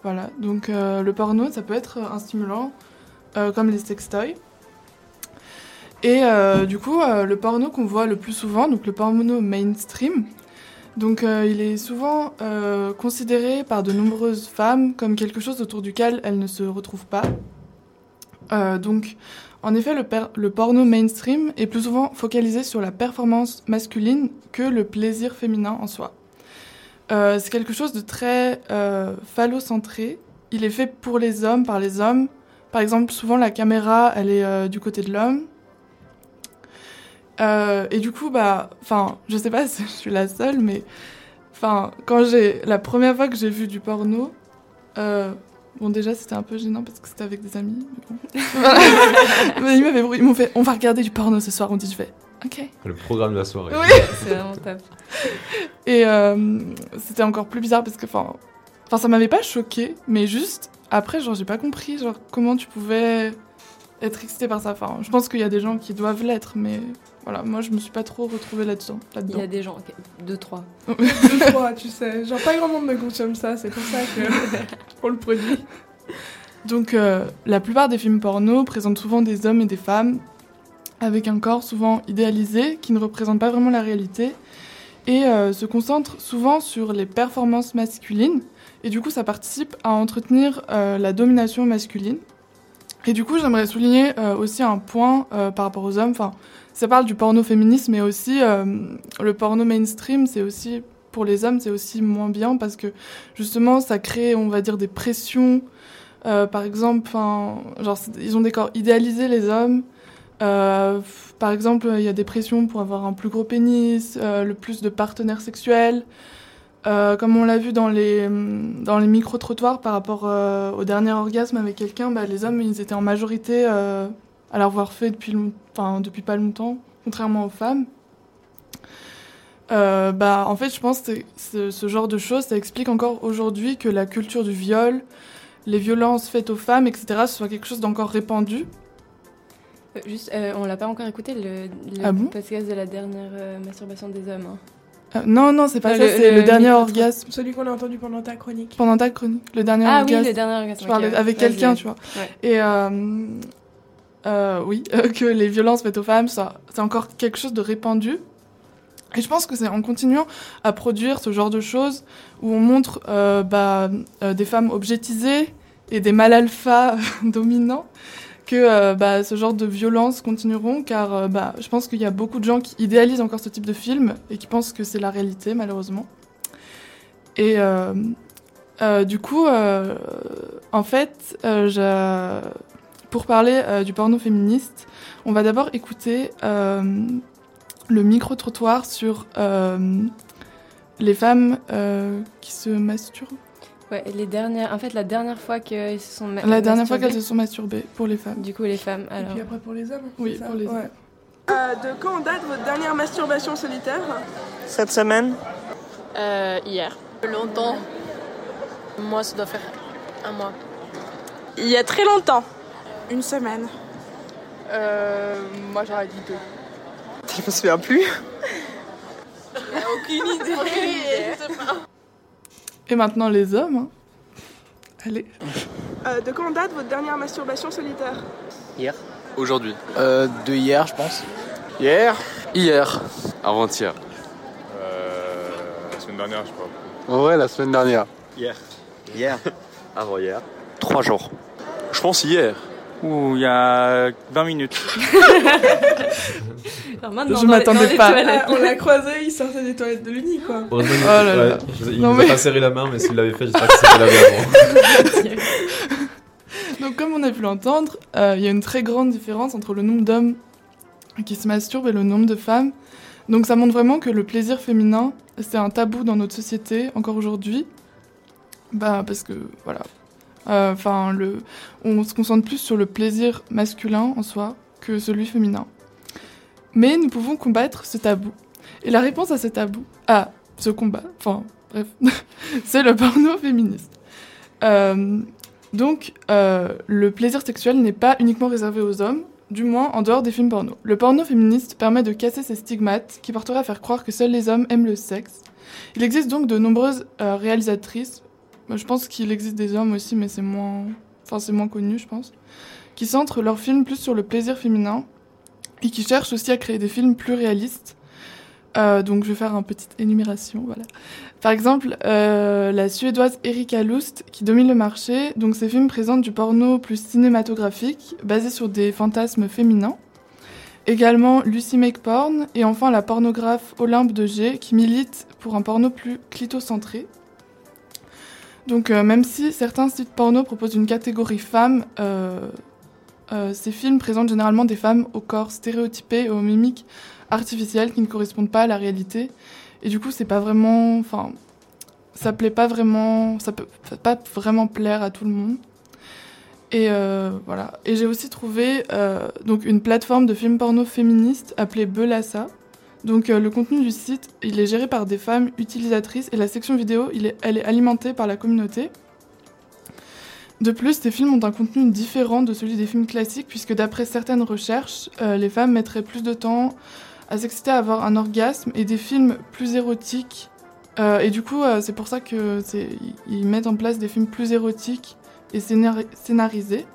voilà. Donc euh, le porno, ça peut être un stimulant, euh, comme les sextoys. Et euh, du coup, euh, le porno qu'on voit le plus souvent, donc le porno mainstream, donc euh, il est souvent considéré par de nombreuses femmes comme quelque chose autour duquel elles ne se retrouvent pas. Donc en effet, le, porno mainstream est plus souvent focalisé sur la performance masculine que le plaisir féminin en soi. C'est quelque chose de très phallocentré. Il est fait pour les hommes, par les hommes. Par exemple, souvent la caméra, elle est du côté de l'homme. Euh, et du coup, bah, enfin, je sais pas si je suis la seule, mais enfin, quand j'ai la première fois que j'ai vu du porno, euh, bon déjà c'était un peu gênant parce que c'était avec des amis. Mais bon. Mais ils m'avaient- ils m'ont fait, on va regarder du porno ce soir. On dit, je fais, ok. Le programme de la soirée. Oui. C'est vraiment top. Et euh, c'était encore plus bizarre parce que, enfin, enfin, ça m'avait pas choqué, mais juste après, genre, j'ai pas compris, genre, comment tu pouvais être excité par ça. Enfin, je pense qu'il y a des gens qui doivent l'être, mais voilà, moi, je me suis pas trop retrouvée là-dedans. Il y a des gens, ok, deux, trois. Deux, trois, tu sais. Genre, pas grand monde me consomme ça, c'est pour ça que. pour le produit. Donc, euh, la plupart des films porno présentent souvent des hommes et des femmes avec un corps souvent idéalisé qui ne représente pas vraiment la réalité et euh, se concentrent souvent sur les performances masculines. Et du coup, ça participe à entretenir euh, la domination masculine. Et du coup, j'aimerais souligner euh, aussi un point euh, par rapport aux hommes. Enfin, ça parle du porno féministe, mais aussi euh, le porno mainstream, c'est aussi pour les hommes, c'est aussi moins bien parce que justement, ça crée, on va dire, des pressions. Par exemple, genre, ils ont des corps idéalisés, les hommes. Par exemple, il y a des pressions pour avoir un plus gros pénis, le plus de partenaires sexuels. Euh, comme on l'a vu dans les, dans les micro-trottoirs par rapport euh, au dernier orgasme avec quelqu'un, bah, les hommes, ils étaient en majorité euh, à l'avoir fait depuis, depuis pas longtemps, contrairement aux femmes. Bah, en fait, je pense que ce, genre de choses, ça explique encore aujourd'hui que la culture du viol, les violences faites aux femmes, etc., ce soit quelque chose d'encore répandu. Juste, on l'a pas encore écouté le, le Ah bon? podcast de la dernière masturbation des hommes. hein. Euh, non, non, c'est pas ça, c'est le, le dernier orgasme. Celui qu'on a entendu pendant ta chronique. Pendant ta chronique, le dernier Ah oui, orgasme. le dernier orgasme, Je parlais avec quelqu'un, tu vois. Ouais. Et euh, euh, oui, que les violences faites aux femmes, ça, c'est encore quelque chose de répandu. Et je pense que c'est en continuant à produire ce genre de choses où on montre euh, bah, euh, des femmes objetisées et des mâles alpha dominants que euh, bah, ce genre de violences continueront car euh, bah, je pense qu'il y a beaucoup de gens qui idéalisent encore ce type de film et qui pensent que c'est la réalité malheureusement. Et euh, du coup, en fait, pour parler du porno féministe, on va d'abord écouter le micro-trottoir sur les femmes qui se masturbent. Ouais, les dernières, en fait, la dernière fois qu'elles se sont ma- La dernière fois masturbées. qu'elles se sont masturbées pour les femmes. Du coup, les femmes, Et alors. puis après pour les hommes Oui, ça pour les Ouais. hommes. Euh, de quand date votre dernière masturbation solitaire Cette semaine Euh, hier. Longtemps. Moi, ça doit faire un mois. Il y a très longtemps. Une semaine. Euh, moi j'aurais dit deux. Je me souviens plus. Aucune idée. Et maintenant les hommes. hein. Allez. Euh, de quand date votre dernière masturbation solitaire? Hier. Aujourd'hui. Euh, de hier, je pense. Hier? Hier. Avant-hier. Euh, la semaine dernière, je crois. Ouais, la semaine dernière. Hier. Hier. Avant-hier. Trois jours. Je pense hier. Ou il y a 20 minutes. Alors maintenant, Je m'attendais pas. Ah, On l'a croisé, il sortait des toilettes de l'Uni, quoi. Oh là là. ouais, je- il Non, nous a mais- pas serré la main, mais s'il l'avait fait, j'espère qu'il s'était lavé avant. Donc comme on a pu l'entendre, euh, il y a une très grande différence entre le nombre d'hommes qui se masturbent et le nombre de femmes. Donc ça montre vraiment que le plaisir féminin, c'est un tabou dans notre société encore aujourd'hui. Bah parce que voilà. Euh, Enfin, on se concentre plus sur le plaisir masculin en soi que celui féminin. Mais nous pouvons combattre ce tabou. Et la réponse à ce tabou, à ce combat, enfin bref, c'est le porno féministe. Euh, donc, euh, le plaisir sexuel n'est pas uniquement réservé aux hommes, du moins en dehors des films porno. Le porno féministe permet de casser ces stigmates qui porteraient à faire croire que seuls les hommes aiment le sexe. Il existe donc de nombreuses réalisatrices, je pense qu'il existe des hommes aussi, mais c'est moins, enfin, c'est moins connu, je pense, qui centrent leurs films plus sur le plaisir féminin et qui cherchent aussi à créer des films plus réalistes. Euh, donc, je vais faire une petite énumération, voilà. Par exemple, euh, la suédoise Erika Lust qui domine le marché. Donc, ses films présentent du porno plus cinématographique, basé sur des fantasmes féminins. Également Lucy Make Porn et enfin la pornographe Olympe de G qui milite pour un porno plus clitocentré. Donc, euh, même si certains sites porno proposent une catégorie femmes, euh, euh, ces films présentent généralement des femmes au corps stéréotypé et aux mimiques artificielles qui ne correspondent pas à la réalité. Et du coup, c'est pas vraiment. Enfin, ça plaît pas vraiment. Ça peut pas vraiment plaire à tout le monde. Et voilà. Et j'ai aussi trouvé donc une plateforme de films porno féministes appelée Belassa. Donc euh, le contenu du site, il est géré par des femmes utilisatrices et la section vidéo, est, elle est alimentée par la communauté. De plus, ces films ont un contenu différent de celui des films classiques puisque d'après certaines recherches, euh, les femmes mettraient plus de temps à s'exciter à avoir un orgasme et des films plus érotiques. Euh, et du coup, c'est pour ça que c'est ils mettent en place des films plus érotiques et scénari- scénarisés.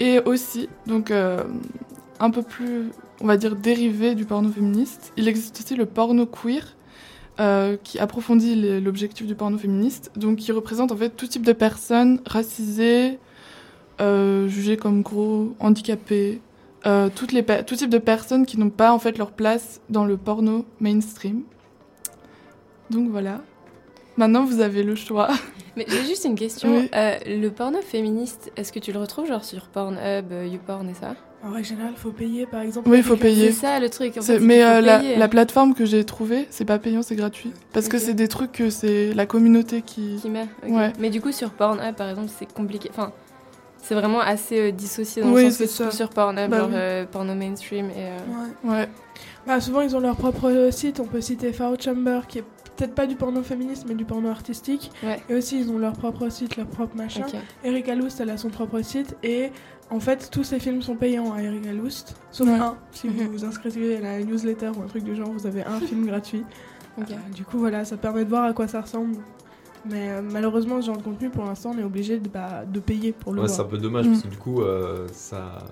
Et aussi, donc un peu plus, on va dire, dérivé du porno féministe, il existe aussi le porno queer, euh, qui approfondit l'objectif du porno féministe, donc qui représente en fait tout type de personnes racisées, euh, jugées comme gros, handicapées, euh, toutes les pe- tout type de personnes qui n'ont pas en fait leur place dans le porno mainstream. Donc voilà. Maintenant vous avez le choix. Mais j'ai juste une question. Oui. Le porno féministe, est-ce que tu le retrouves genre sur Pornhub, YouPorn et ça? En règle générale, faut payer, par exemple. Oui, il faut payer. C'est ça le truc. En fait, mais euh, la, plateforme que j'ai trouvée, c'est pas payant, c'est gratuit. Parce que c'est des trucs que c'est la communauté qui. Qui met. Ouais. Mais du coup, sur Pornhub, par exemple, c'est compliqué. Enfin, c'est vraiment assez euh, dissocié dans Oui, le sens que c'est tu sur Pornhub, Bah genre oui. euh, porno mainstream et. euh, Ouais. Ouais. Bah, souvent, ils ont leur propre site. On peut citer Faro Chamber, qui est peut-être pas du porno féministe, mais du porno artistique. Ouais. Et aussi, ils ont leur propre site, leur propre machin. Ok. Erika Lust, elle a son propre site. Et en fait, tous ces films sont payants à Erika Lust. Sauf Ouais. un. Si vous Mhm. vous inscrivez à la newsletter ou un truc du genre, vous avez un film gratuit. Ok. Euh, du coup, voilà, ça permet de voir à quoi ça ressemble. Mais euh, malheureusement, ce genre de contenu, pour l'instant, on est obligé de, bah, de payer pour le Ouais, voir. c'est un peu dommage Mm. parce que du coup, euh, ça,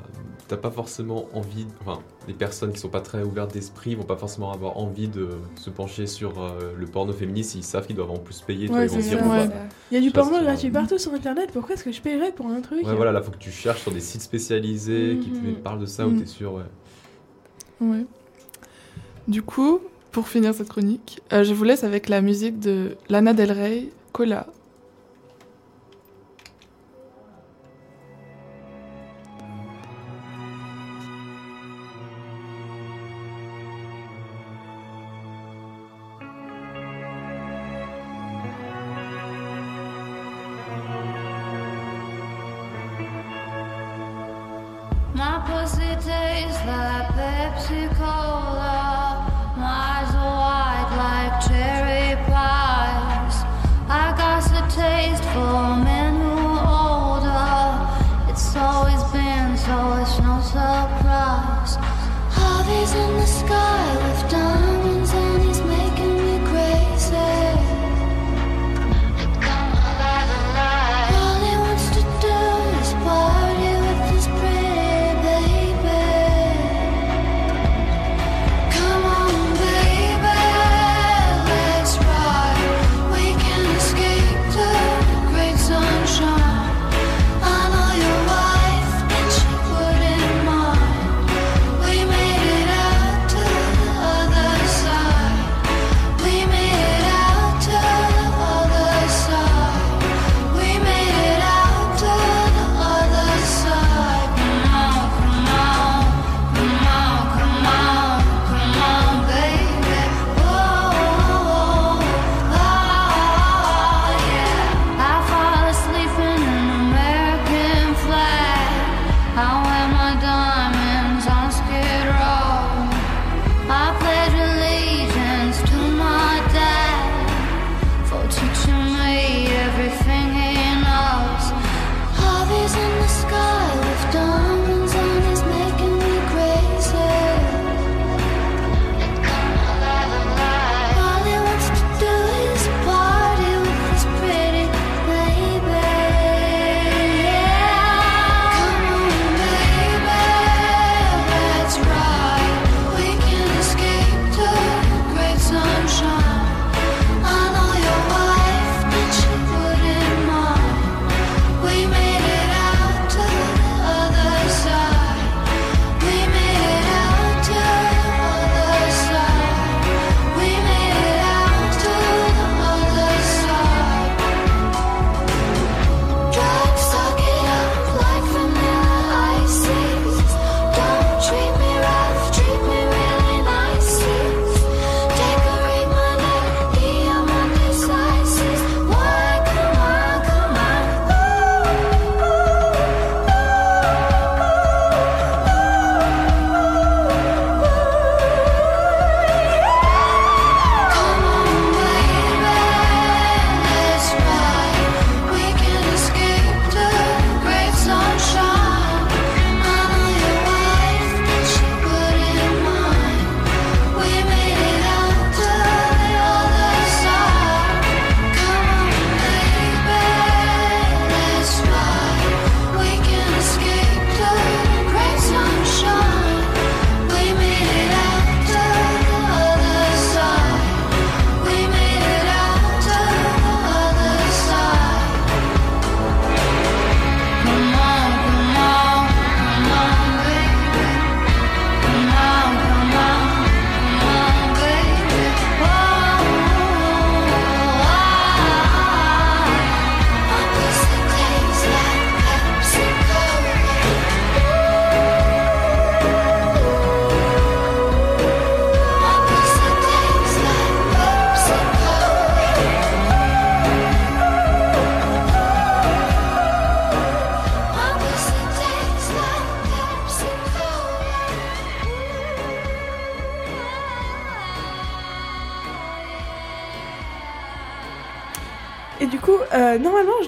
t'as pas forcément envie. Enfin, les personnes qui sont pas très ouvertes d'esprit vont pas forcément avoir envie de se pencher sur euh, le porno féministe s'ils savent qu'ils doivent en plus payer. Ouais, ils vont dire, ça, bon, ouais. bah, Il y a du porno gratuit partout sur internet, pourquoi est-ce que je paierais pour un truc Ouais, voilà, là, faut que tu cherches sur des sites spécialisés qui Mhm. te parlent de ça où Mhm. t'es sûr, ouais. Ouais. Du coup, pour finir cette chronique, euh, je vous laisse avec la musique de Lana Del Rey, Cola.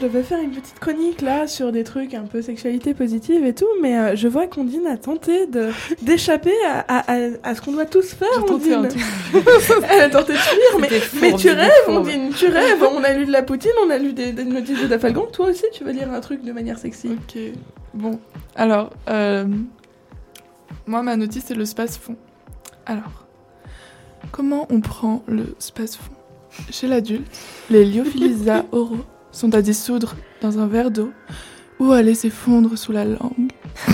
Devais faire une petite chronique là sur des trucs un peu sexualité positive et tout, mais euh, je vois qu'Ondine a tenté de d'échapper à, à, à, à ce qu'on doit tous faire. Ondine. Elle a tenté de fuir, mais, mais tu rêves. Ondine, tu rêves. On a lu de la Poutine, on a lu des, des notices de Dafalgan. Toi aussi, tu veux lire un truc de manière sexy. Ok. Bon, alors, euh, moi, ma notice, c'est le space-fond. Alors, comment on prend le space-fond? Chez l'adulte, les lyophilisa oraux sont à dissoudre dans un verre d'eau ou à laisser fondre sous la langue.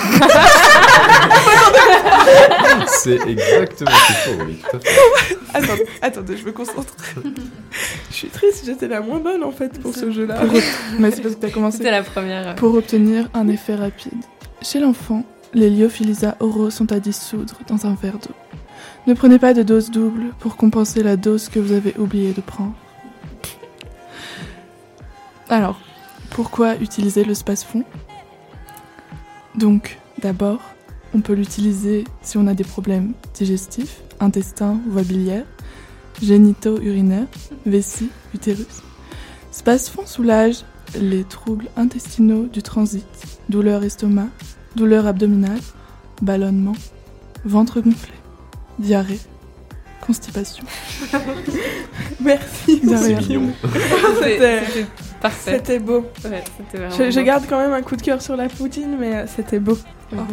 C'est exactement ce qu'il faut, oui, tout à fait. Attends, attendez, je me concentre. je suis triste, j'étais la moins bonne en fait pour ce jeu-là. Mais c'est parce que t'as commencé. C'était la première. Pour obtenir un effet rapide. Chez l'enfant, les lyophilisa oraux sont à dissoudre dans un verre d'eau. Ne prenez pas de dose double pour compenser la dose que vous avez oublié de prendre. Alors, pourquoi utiliser le space-fond Donc, d'abord, on peut l'utiliser si on a des problèmes digestifs, intestins, voies biliaires, génitaux, urinaires, vessie, utérus. Space-fond soulage les troubles intestinaux du transit, douleur estomac, douleur abdominale, ballonnement, ventre gonflé, diarrhée, constipation. Merci. C'est mignon. C'était C'était parfait. C'était beau. Ouais, c'était vraiment Je, garde quand même un coup de cœur sur la Poutine, mais euh, c'était beau. Mhm.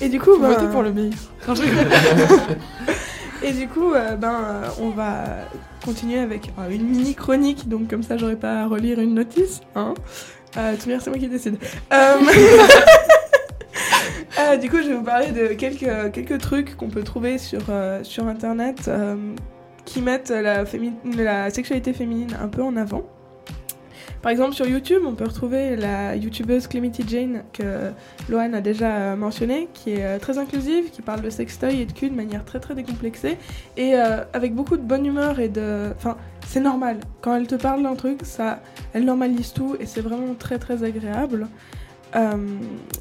Et du coup, ben, pour le meilleur. Non, je Et du coup, euh, ben, euh, on va continuer avec euh, une mini chronique, donc comme ça, j'aurai pas à relire une notice. Hein. Euh, tout bien, c'est moi qui décide. Euh, euh, du coup, je vais vous parler de quelques, quelques trucs qu'on peut trouver sur, euh, sur Internet euh, qui mettent la sexualité féminine un peu en avant. Par exemple, sur YouTube, on peut retrouver la youtubeuse Clemity Jane que Lohan a déjà mentionné, qui est euh, très inclusive, qui parle de sextoy et de cul de manière très très décomplexée et euh, avec beaucoup de bonne humeur et de. Enfin, c'est normal. Quand elle te parle d'un truc, ça, elle normalise tout et c'est vraiment très très agréable. Euh,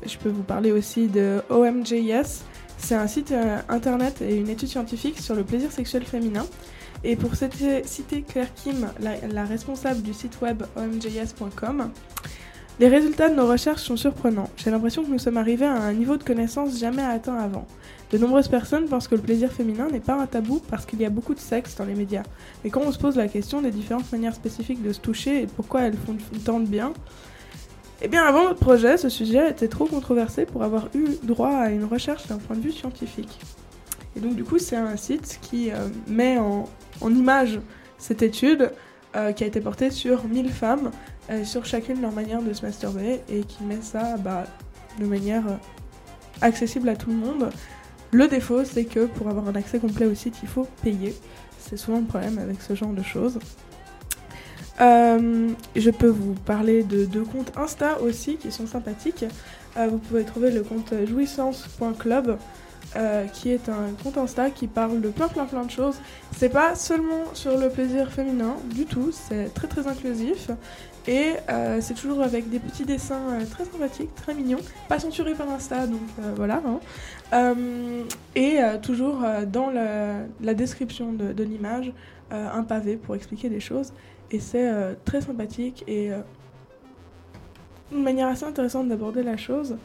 je peux vous parler aussi de OMJS. C'est un site internet et une étude scientifique sur le plaisir sexuel féminin. Et pour citer, Claire Kim, la, la responsable du site web omjs.com, les résultats de nos recherches sont surprenants. J'ai l'impression que nous sommes arrivés à un niveau de connaissance jamais atteint avant. De nombreuses personnes pensent que le plaisir féminin n'est pas un tabou parce qu'il y a beaucoup de sexe dans les médias. Mais quand on se pose la question des différentes manières spécifiques de se toucher et pourquoi elles font tant de bien, eh bien avant notre projet, ce sujet était trop controversé pour avoir eu droit à une recherche d'un point de vue scientifique. Et donc du coup, c'est un site qui euh, met en, image cette étude euh, qui a été portée sur 1000 femmes, euh, sur chacune leur manière de se masturber, et qui met ça bah, de manière accessible à tout le monde. Le défaut, c'est que pour avoir un accès complet au site, il faut payer. C'est souvent le problème avec ce genre de choses. Je peux vous parler de deux comptes Insta aussi qui sont sympathiques. Vous pouvez trouver le compte jouissance.club euh, qui est un compte Insta qui parle de plein plein plein de choses. C'est pas seulement sur le plaisir féminin du tout, c'est très très inclusif et euh, c'est toujours avec des petits dessins euh, très sympathiques, très mignons, pas censurés par Insta donc voilà. hein. Et toujours dans la description de, l'image un pavé pour expliquer des choses et c'est très sympathique et une manière assez intéressante d'aborder la chose.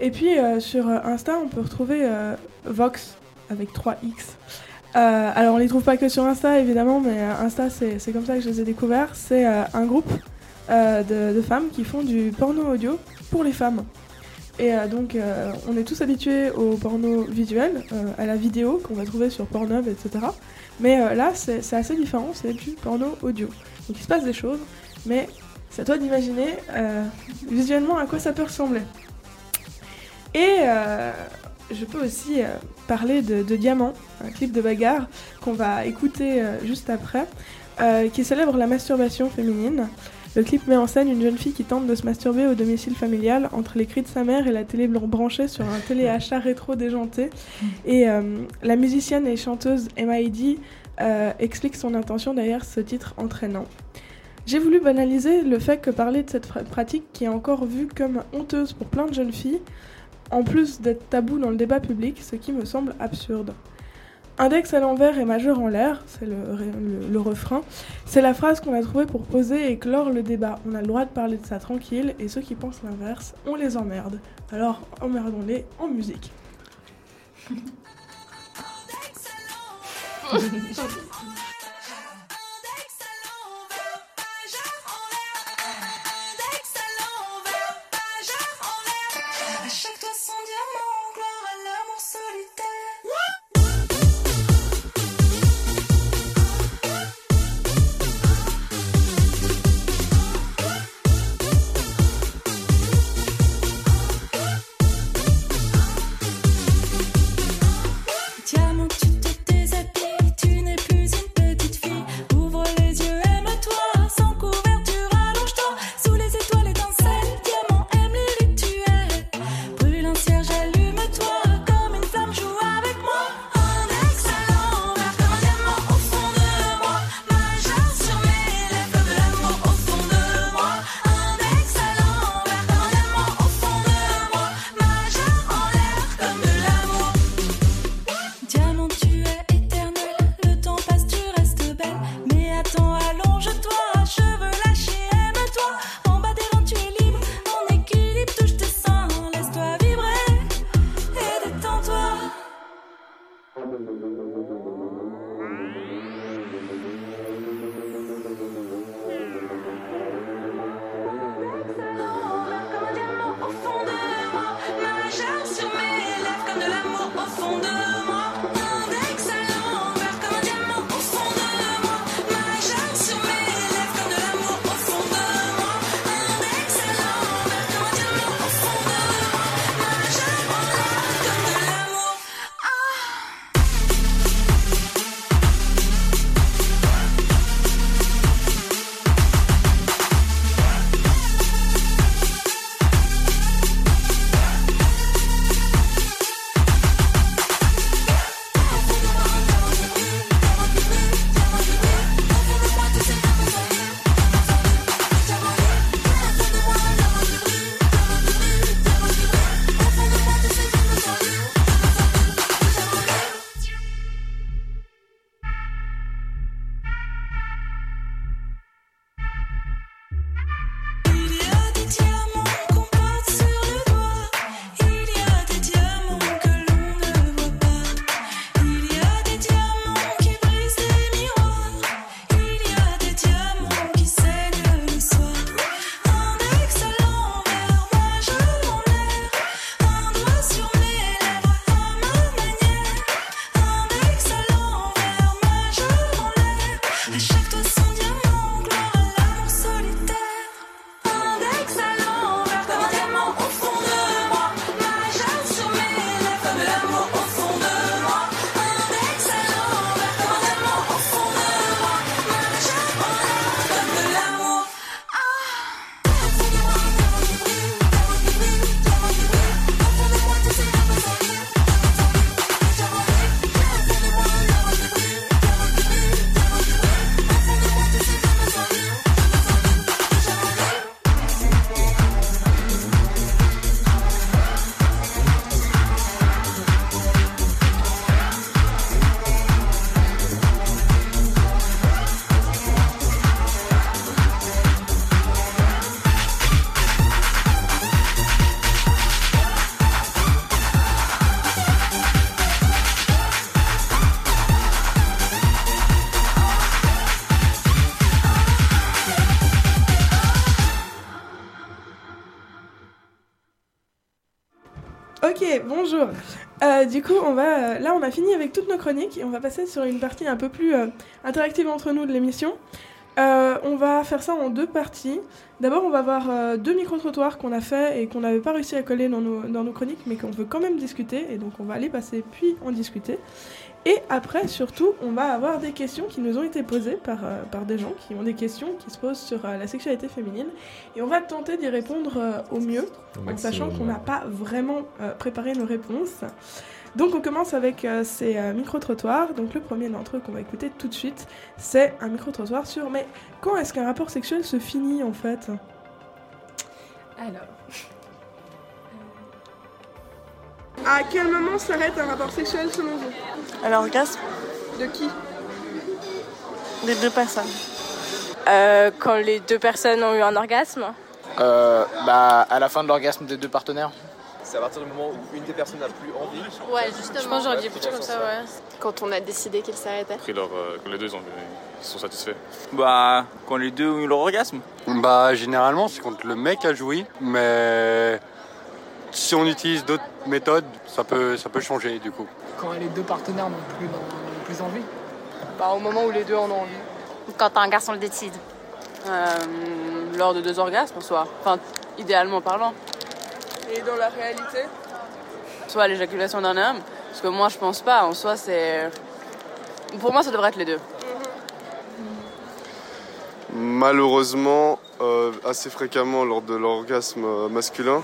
Et puis euh, sur euh, Insta, on peut retrouver euh, Vox avec 3X. Euh, alors on les trouve pas que sur Insta évidemment, mais Insta c'est comme ça que je les ai découverts. C'est un groupe de, de femmes qui font du porno audio pour les femmes. Et donc on est tous habitués au porno visuel, à la vidéo qu'on va trouver sur Pornhub, etc. Mais là c'est assez différent, c'est du porno audio. Donc il se passe des choses, mais c'est à toi d'imaginer visuellement à quoi ça peut ressembler. Et euh, je peux aussi euh, parler de, de Diamant, un clip de bagarre qu'on va écouter euh, juste après, euh, qui célèbre la masturbation féminine. Le clip met en scène une jeune fille qui tente de se masturber au domicile familial entre les cris de sa mère et la télé branchée sur un téléachat rétro déjanté. Et euh, la musicienne et chanteuse M.I.D. euh, explique son intention derrière ce titre entraînant. J'ai voulu banaliser le fait que parler de cette pra- pratique qui est encore vue comme honteuse pour plein de jeunes filles, en plus d'être tabou dans le débat public, ce qui me semble absurde. Index à l'envers et majeur en l'air, c'est le, le refrain. C'est la phrase qu'on a trouvée pour poser et clore le débat. On a le droit de parler de ça tranquille et ceux qui pensent l'inverse, on les emmerde. Alors emmerdons-les en musique. du coup, on va, euh, là, on a fini avec toutes nos chroniques et on va passer sur une partie un peu plus euh, interactive entre nous de l'émission. Euh, on va faire ça en deux parties. D'abord, on va voir euh, deux micro-trottoirs qu'on a fait et qu'on n'avait pas réussi à coller dans nos, dans nos chroniques, mais qu'on veut quand même discuter. Et donc, on va les passer puis en discuter. Et après, surtout, on va avoir des questions qui nous ont été posées par, euh, par des gens qui ont des questions qui se posent sur la sexualité féminine. Et on va tenter d'y répondre au mieux, Au en sachant qu'on n'a pas vraiment préparé nos réponses. Donc on commence avec euh, ces euh, micro-trottoirs. Donc le premier d'entre eux qu'on va écouter tout de suite, c'est un micro-trottoir sur mais quand est-ce qu'un rapport sexuel se finit en fait? Alors. À quel moment s'arrête un rapport sexuel selon vous? À l'orgasme De qui? Des deux personnes. Euh, quand les deux personnes ont eu un orgasme? Euh, bah, à la fin de l'orgasme des deux partenaires. C'est à partir du moment où une des personnes n'a plus envie. Ouais, justement. Je pense j'aurais dit plutôt comme ça, ouais. Quand on a décidé qu'il s'arrêtait. Après, leur, euh, quand les deux ont- ils sont satisfaits. Bah, quand les deux ont eu leur orgasme. Bah, généralement, c'est quand le mec a joui, mais si on utilise d'autres méthodes, ça peut, ça peut changer du coup. Quand les deux partenaires n'ont plus, n'ont plus envie. Bah, au moment où les deux en ont envie. Quand un garçon le décide. Euh, lors de deux orgasmes en soi. Enfin, idéalement parlant. Et dans la réalité Soit l'éjaculation d'un homme, parce que moi je pense pas. En soi, c'est. Pour moi, ça devrait être les deux. Malheureusement, euh, assez fréquemment lors de l'orgasme euh, masculin,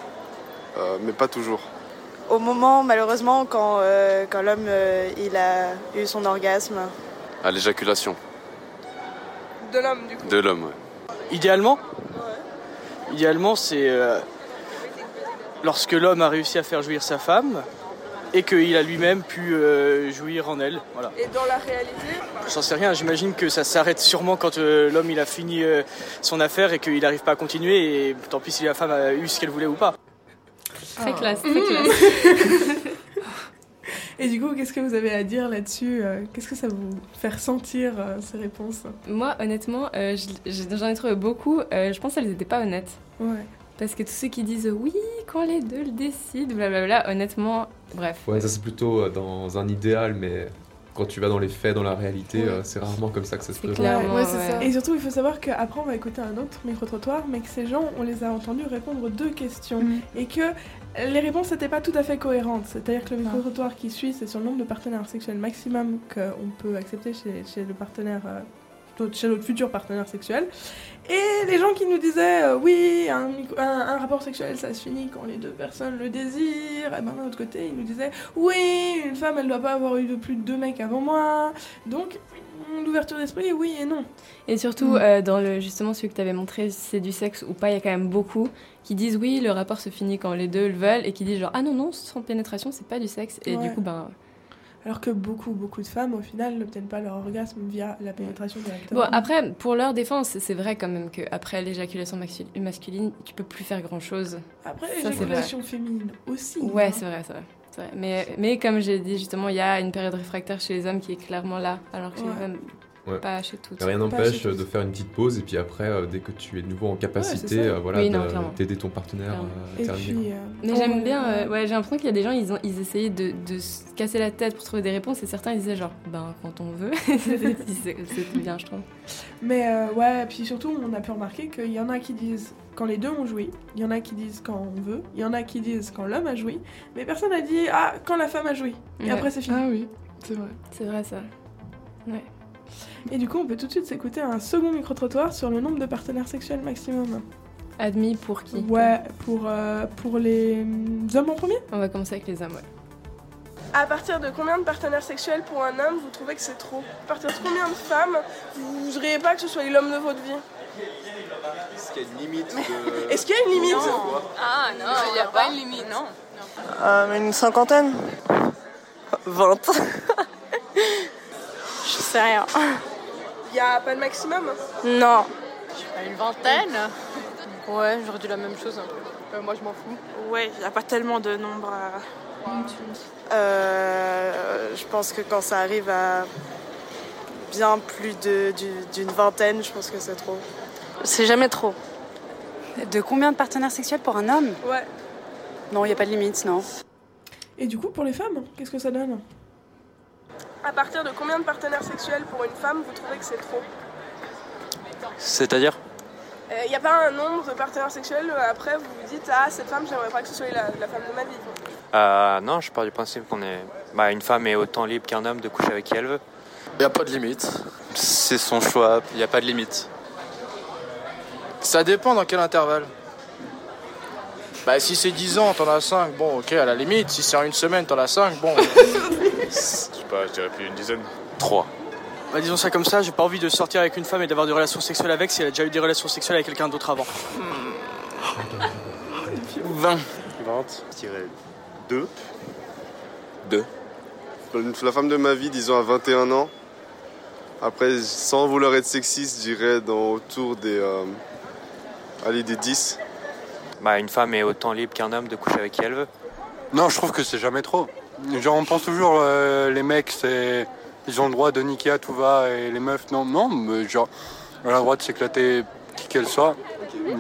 euh, mais pas toujours. Au moment, malheureusement, quand, euh, quand l'homme euh, il a eu son orgasme. À l'éjaculation De l'homme, du coup. de l'homme, ouais. Idéalement Idéalement, c'est euh, lorsque l'homme a réussi à faire jouir sa femme et qu'il a lui-même pu euh, jouir en elle. Voilà. Et dans la réalité J'en sais rien, j'imagine que ça s'arrête sûrement quand euh, l'homme il a fini euh, son affaire et qu'il n'arrive pas à continuer et tant pis si la femme a eu ce qu'elle voulait ou pas. Très Ah. classe, très classe. Et du coup, qu'est-ce que vous avez à dire là-dessus Qu'est-ce que ça vous fait ressentir, ces réponses? Moi, honnêtement, euh, je- je- j'en ai trouvé beaucoup. euh, je pense qu'elles n'étaient pas honnêtes. Ouais. Parce que tous ceux qui disent oui, quand les deux le décident, blablabla, honnêtement, bref. Ouais, ça c'est plutôt euh, dans un idéal, mais quand tu vas dans les faits, dans la réalité, Ouais. euh, c'est rarement comme ça que ça se présente. Ouais, c'est ça. Et surtout, il faut savoir qu'après, on va écouter un autre micro-trottoir, mais que ces gens, on les a entendus répondre deux questions. Et que les réponses n'étaient pas tout à fait cohérentes. C'est-à-dire que le micro-trottoir qui suit, c'est sur le nombre de partenaires sexuels maximum qu'on peut accepter chez, chez le partenaire. Chez notre futur partenaire sexuel. Et les gens qui nous disaient euh, oui, un, micro- un- un rapport sexuel ça se finit quand les deux personnes le désirent, et ben d'un autre côté, ils nous disaient oui, une femme elle doit pas avoir eu de plus de deux mecs avant moi. Donc, l'ouverture d'esprit, oui et non. Et surtout, Mm. euh, dans le, justement celui que tu avais montré, c'est du sexe ou pas, il y a quand même beaucoup qui disent oui, le rapport se finit quand les deux le veulent, et qui disent genre ah non, non, sans pénétration, c'est pas du sexe. Et Ouais. du coup, ben. Alors que beaucoup, beaucoup de femmes, au final, n'obtiennent pas leur orgasme via la pénétration directement. Bon, après, pour leur défense, c'est vrai quand même qu'après l'éjaculation masculine, tu peux plus faire grand chose. Après, l'éjaculation féminine aussi. Ouais, hein. c'est vrai, c'est vrai. Mais, mais comme j'ai dit, justement, il y a une période réfractaire chez les hommes qui est clairement là, alors que chez Ouais. les femmes, Ouais. pas chez toutes. Rien n'empêche de faire une petite pause et puis après, euh, dès que tu es de nouveau en capacité, ça. euh, voilà, Oui, d'aider ton partenaire euh, à Et terminer. puis, euh, Mais j'aime bien, euh, ouais, j'ai l'impression qu'il y a des gens, ils, ont, ils essayaient de, de se casser la tête pour trouver des réponses, et certains ils disaient genre, ben quand on veut, c'est bien, je trouve. Mais euh, ouais, puis surtout, on a pu remarquer qu'il y en a qui disent quand les deux ont joui, il y en a qui disent quand on veut, il y en a qui disent quand l'homme a joui, mais personne n'a dit ah quand la femme a joui. Et Ouais. après c'est fini. Ah oui, c'est vrai. C'est vrai ça. Ouais. Et du coup, on peut tout de suite s'écouter un second micro-trottoir sur le nombre de partenaires sexuels maximum. Admis pour qui Ouais, pour, euh, pour les hum, hommes en premier? On va commencer avec les hommes, ouais. À partir de combien de partenaires sexuels pour un homme vous trouvez que c'est trop? À partir de combien de femmes vous voudriez pas que ce soit l'homme de votre vie? Est-ce qu'il y a une limite de... Est-ce qu'il y a une limite? Ah non, il n'y a pas une limite. Non. Euh, une cinquantaine? 20. Je sais rien. Il y a pas de maximum Non. Une vingtaine? Ouais, j'aurais dit la même chose un peu. Euh, moi, je m'en fous. Ouais, il n'y a pas tellement de nombre. Euh, je pense que quand ça arrive à bien plus de- d'une vingtaine, je pense que c'est trop. C'est jamais trop. De combien de partenaires sexuels pour un homme? Ouais. Non, il n'y a pas de limite, non. Et du coup, pour les femmes, qu'est-ce que ça donne? À partir de combien de partenaires sexuels pour une femme vous trouvez que c'est trop C'est-à-dire Il n'y a pas un nombre de partenaires sexuels, euh, après vous vous dites ah cette femme j'aimerais pas que ce soit la, la femme de ma vie. euh, Non, je pars du principe qu'on est. Bah, une femme est autant libre qu'un homme de coucher avec qui elle veut. Il n'y a pas de limite. C'est son choix, il n'y a pas de limite. Ça dépend dans quel intervalle. Bah si c'est 10 ans, t'en as 5, bon ok à la limite. Si c'est en une semaine, t'en as 5, bon. Je sais pas, je dirais plus une dizaine. 3. Bah, disons ça comme ça, j'ai pas envie de sortir avec une femme et d'avoir des relations sexuelles avec si elle a déjà eu des relations sexuelles avec quelqu'un d'autre avant. 20. 20, je dirais 2. Deux. Une- La femme de ma vie, disons, à 21 ans. Après, sans vouloir être sexiste, je dirais dans autour des. euh, allez, des 10. Bah, une femme est autant libre qu'un homme de coucher avec qui elle veut. Non, je trouve que c'est jamais trop. Genre, on pense toujours, euh, les mecs, c'est. Ils ont le droit de niquer à tout va et les meufs, non, non, mais genre, elle a le droit de s'éclater qui qu'elle soit.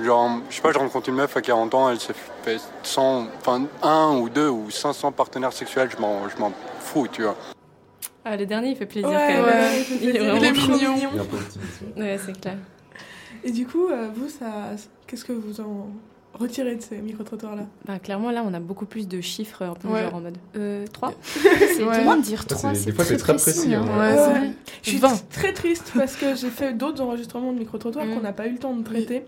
Genre, je sais pas, je rencontre une meuf à 40 ans, elle s'est fait 100, enfin, un ou deux ou 500 partenaires sexuels, je m'en, je m'en fous, tu vois. Ah, le dernier, il fait plaisir Ouais, quand même. ouais, il est vraiment Il est trop mignon. D'optimisme. Ouais, c'est clair. Et du coup, euh, vous, ça, qu'est-ce que vous en retirez de ces micro-trottoirs-là Bah, clairement, là, on a beaucoup plus de chiffres un peu Ouais. genre en mode euh, 3 C'est Ouais. de dire Ouais, 3, c'est- c'est des fois, très c'est très précis. précis, hein. hein. Ouais, Ouais. c'est- Je suis 20. très triste parce que j'ai fait d'autres enregistrements de micro-trottoirs Mm. qu'on n'a pas eu le temps de traiter.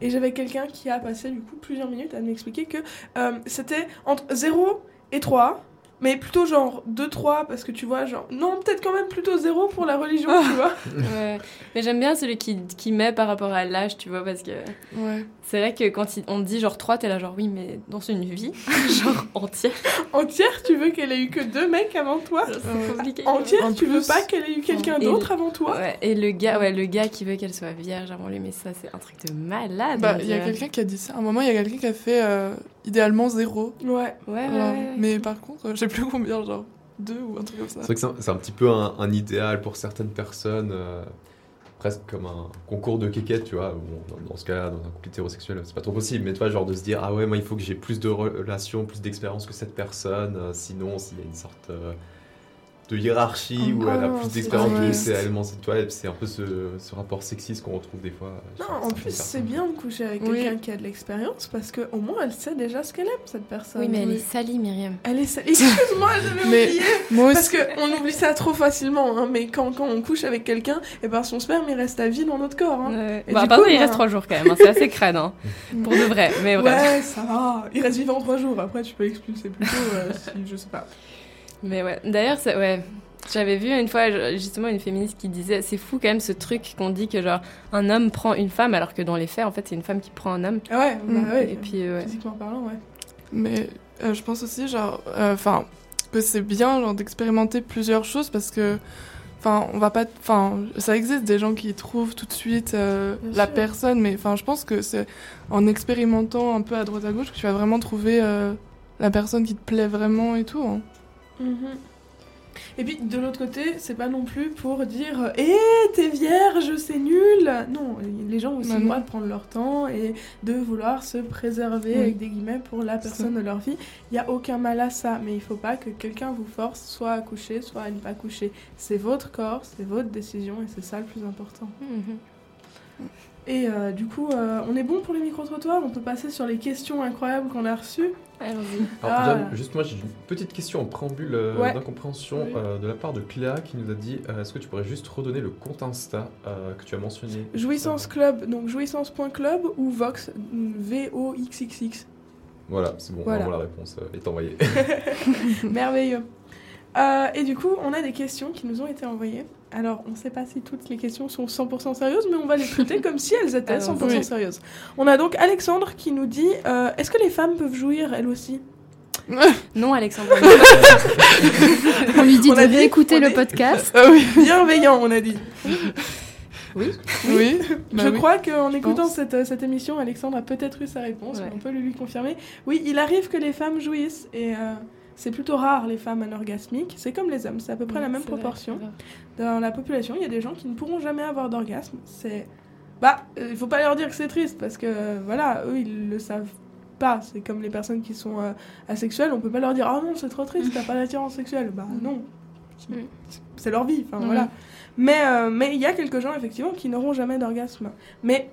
Et j'avais quelqu'un qui a passé du coup plusieurs minutes à m'expliquer que euh, c'était entre 0 et 3. Mais plutôt genre 2-3 parce que tu vois, genre. Non, peut-être quand même plutôt 0 pour la religion, Ah. tu vois. Ouais. Mais j'aime bien celui qui, qui met par rapport à l'âge, tu vois, parce que Ouais. c'est vrai que quand on te dit genre 3, t'es là genre oui, mais dans une vie, genre entière. Entière, tu veux qu'elle ait eu que deux mecs avant toi? C'est compliqué. Entière, En tu veux pas qu'elle ait eu quelqu'un d'autre le- avant toi? Ouais, et le gars, ouais, le gars qui veut qu'elle soit vierge avant lui, mais ça, c'est un truc de malade. Bah, il y a quelqu'un qui a dit ça. À un moment, il y a quelqu'un qui a fait euh, idéalement zéro. Ouais. Ouais, ouais. Mais par contre, euh, je sais plus combien, genre deux ou un truc comme ça. C'est vrai que c'est un- c'est un petit peu un, un idéal pour certaines personnes, euh, presque comme un concours de kékette, tu vois. Bon, dans, dans ce cas-là, dans un couple hétérosexuel, c'est pas trop possible, mais tu vois, genre de se dire, ah ouais, moi il faut que j'ai plus de relations, plus d'expérience que cette personne, euh, sinon, s'il y a une sorte euh, de hiérarchie où elle a plus d'expérience, plus c'est elle c'est toi, et c'est un peu ce, ce rapport sexiste qu'on retrouve des fois. Non, en plus, c'est bien de coucher avec Oui. quelqu'un qui a de l'expérience parce qu'au moins elle sait déjà ce qu'elle aime, cette personne. Oui, mais elle est salie, Myriam. Elle est salée. Excuse-moi, j'avais oublié. moi Parce qu'on oublie ça trop facilement, hein, mais quand, quand on couche avec quelqu'un, et ben son sperme il reste à vie dans notre corps. Hein. Ouais. Et Bah, du coup, il reste 3 jours quand même, hein, c'est assez crade, hein. pour de vrai, mais. Ouais, ça va. Il reste vivant trois jours. Après, tu peux l'expulser plutôt euh, si je sais pas. Mais ouais, d'ailleurs, c'est- ouais. J'avais vu une fois justement une féministe qui disait c'est fou quand même ce truc qu'on dit que genre un homme prend une femme alors que dans les faits en fait c'est une femme qui prend un homme. Ah ouais, bah Mm. ouais. Et puis euh, ouais. Physiquement parlant, ouais. Mais euh, je pense aussi, genre, euh, enfin, que c'est bien, genre, d'expérimenter plusieurs choses parce que, enfin, on va pas, enfin, ça existe des gens qui trouvent tout de suite euh, la sûr. personne, mais enfin, je pense que c'est en expérimentant un peu à droite à gauche que tu vas vraiment trouver la personne qui te plaît vraiment et tout. hein. Mhm. Et puis de l'autre côté, c'est pas non plus pour dire Eh, t'es vierge, c'est nul Non, les gens ont aussi Bah le droit de prendre leur temps et de vouloir se préserver Oui. avec des guillemets pour la personne de leur vie. Il y a aucun mal à ça, mais il faut pas que quelqu'un vous force soit à coucher, soit à ne pas coucher. C'est votre corps, c'est votre décision et c'est ça le plus important. Mhm. Et euh, du coup, euh, on est bon pour les micro-trottoirs On peut passer sur les questions incroyables qu'on a reçues Allons-y. Alors, Ah. déjà, juste moi, j'ai une petite question en préambule euh, Ouais. d'incompréhension Oui. euh, de la part de Cléa qui nous a dit euh, est-ce que tu pourrais juste redonner le compte Insta euh, que tu as mentionné Jouissance Club, donc jouissance.club ou Vox, V-O-X-X-X. Voilà, c'est bon, Voilà. vraiment la réponse euh, est envoyée. Merveilleux. Euh, et du coup, on a des questions qui nous ont été envoyées. Alors, on ne sait pas si toutes les questions sont 100% sérieuses, mais on va les traiter comme si elles étaient Allons-y. 100% Oui. sérieuses. On a donc Alexandre qui nous dit euh, Est-ce que les femmes peuvent jouir elles aussi? Non Alexandre. On lui dit On de réécouter le podcast. Ah oui, Bienveillant, on a dit. oui. oui. bah Je oui. crois qu'en écoutant pense. cette, cette émission, Alexandre a peut-être eu sa réponse, Ouais. mais on peut le lui confirmer. Oui, il arrive que les femmes jouissent, et euh, c'est plutôt rare les femmes anorgasmiques. C'est comme les hommes, c'est à peu près la même proportion. vrai. Dans la population, il y a des gens qui ne pourront jamais avoir d'orgasme. C'est. Bah, euh, il faut pas leur dire que c'est triste, parce que euh, voilà, eux, ils le savent pas. C'est comme les personnes qui sont euh, asexuelles, on peut pas leur dire Ah non, c'est trop triste, t'as pas d'attirance sexuelle. Bah non. Mm. C'est leur vie, enfin Mhm. voilà. Mais euh, mais il y a quelques gens, effectivement, qui n'auront jamais d'orgasme. Mais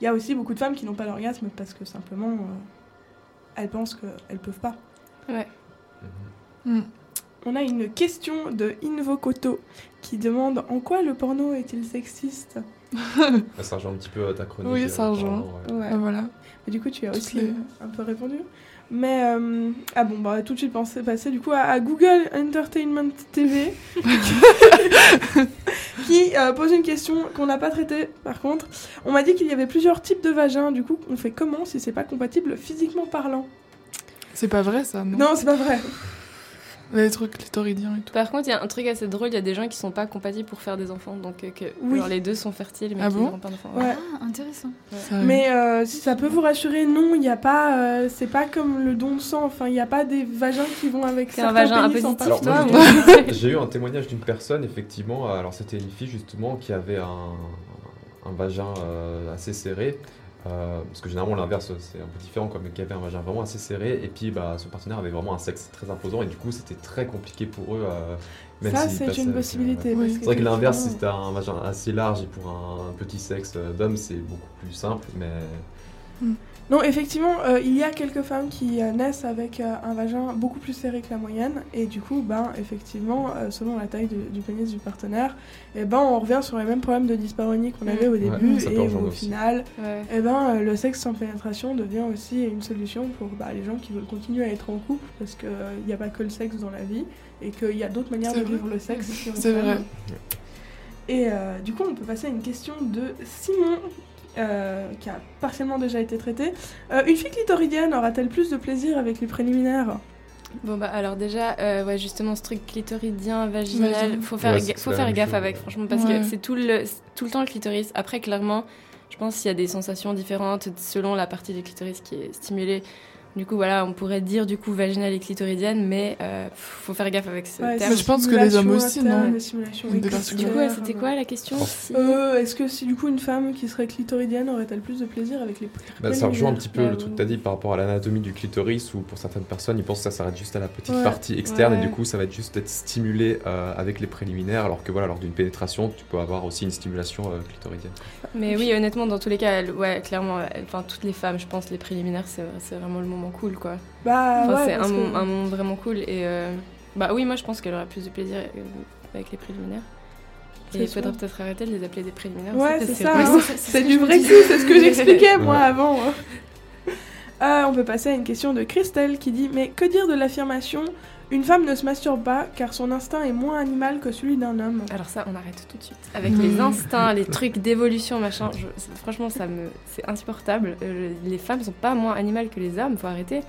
il y a aussi beaucoup de femmes qui n'ont pas d'orgasme parce que simplement, euh, elles pensent qu'elles peuvent pas. Ouais. Mm. On a une question de Invocoto qui demande en quoi le porno est-il sexiste? Ça rejoint un petit peu à ta chronique. Oui, euh, ça rejoint. ouais. Ah, voilà. Et du coup, tu as Toutes aussi les- euh, un peu répondu. Mais euh, ah bon, bah tout de suite pensé, passer du coup à, à Google Entertainment TV qui euh, pose une question qu'on n'a pas traitée. Par contre, on m'a dit qu'il y avait plusieurs types de vagins. Du coup, on fait comment si c'est pas compatible physiquement parlant? C'est pas vrai ça, non? Non, c'est pas vrai. Les trucs clitoridiens et tout. Par contre, il y a un truc assez drôle, il y a des gens qui sont pas compatibles pour faire des enfants, donc euh, que Oui. genre, les deux sont fertiles, mais Ah qui bon n'auront pas d'enfants. Ouais. Ah, intéressant. Mais euh, si ça peut vous rassurer, non, il n'y a pas. euh, c'est pas comme le don de sang. Enfin, il n'y a pas des vagins qui vont avec C'est un vagin Alors, moi, j'ai- j'ai eu un témoignage d'une personne, effectivement. Alors, c'était une fille, justement, qui avait un, un vagin euh, assez serré. Euh, parce que généralement, l'inverse, c'est un peu différent, comme qui avait un vagin vraiment assez serré. Et puis, bah, son partenaire avait vraiment un sexe très imposant. Et du coup, c'était très compliqué pour eux. euh, même Ça, c'est une euh, possibilité, ouais. parce C'est vrai que l'inverse, si c'était un vagin assez large et pour un, petit sexe euh, d'homme, c'est beaucoup plus simple. Mais Non, effectivement, euh, il y a quelques femmes qui euh, naissent avec euh, un vagin beaucoup plus serré que la moyenne, et du coup, ben, effectivement, euh, selon la taille du, du pénis du partenaire, et ben, on revient sur les mêmes problèmes de dyspareunie qu'on avait au début, et au aussi. final, Ouais. et ben, euh, le sexe sans pénétration devient aussi une solution pour bah, les gens qui veulent continuer à être en couple, parce qu'il n'y a pas que le sexe dans la vie, et qu'il y a d'autres manières de vrai. vivre le sexe. C'est vrai. Et euh, du coup, on peut passer à une question de Simon, euh, qui a partiellement déjà été traitée. Euh, une fille clitoridienne aura-t-elle plus de plaisir avec les préliminaires? Bon bah alors déjà, euh, ouais justement ce truc clitoridien, vaginal, Vaginal. faut faire, Ouais, faut faire gaffe chose, avec franchement parce Ouais. que c'est tout le, tout le temps le clitoris. Après clairement, je pense qu'il y a des sensations différentes selon la partie du clitoris qui est stimulée. Du coup voilà, on pourrait dire du coup vaginale et clitoridienne, mais euh, faut faire gaffe avec ce Ouais, terme. Mais je pense que les hommes aussi, non. Du coup, ouais, c'était quoi la question si- Euh, Est-ce que si du coup une femme qui serait clitoridienne aurait-elle plus de plaisir avec les Bah, ça rejoint un petit peu Bah, le truc que tu as dit par rapport à l'anatomie du clitoris, où pour certaines personnes, ils pensent que ça s'arrête juste à la petite Ouais. partie externe, Ouais. et du coup, ça va être juste être stimulé euh, avec les préliminaires, alors que voilà, lors d'une pénétration, tu peux avoir aussi une stimulation euh, clitoridienne. Mais oui, honnêtement, dans tous les cas, elle- ouais, clairement, enfin toutes les femmes, je pense, les préliminaires, c'est c'est vraiment le moment cool, quoi. Bah Enfin, ouais, c'est un, que- un moment vraiment cool et euh, bah oui, moi je pense qu'elle aurait plus de plaisir euh, avec les préliminaires. Et il faudrait peut-être arrêter de les appeler des préliminaires. Ouais, c'est parce ça. que- hein. C'est ce du vrai dis. c'est ce que j'expliquais moi avant. hein. Euh, on peut passer à une question de Christelle qui dit Mais que dire de l'affirmation Une femme ne se masturbe pas car son instinct est moins animal que celui d'un homme Alors ça, on arrête tout de suite. Avec Mmh. les instincts, les trucs d'évolution, machin, je- franchement, ça me, c'est insupportable. Euh, les femmes sont pas moins animales que les hommes, faut arrêter.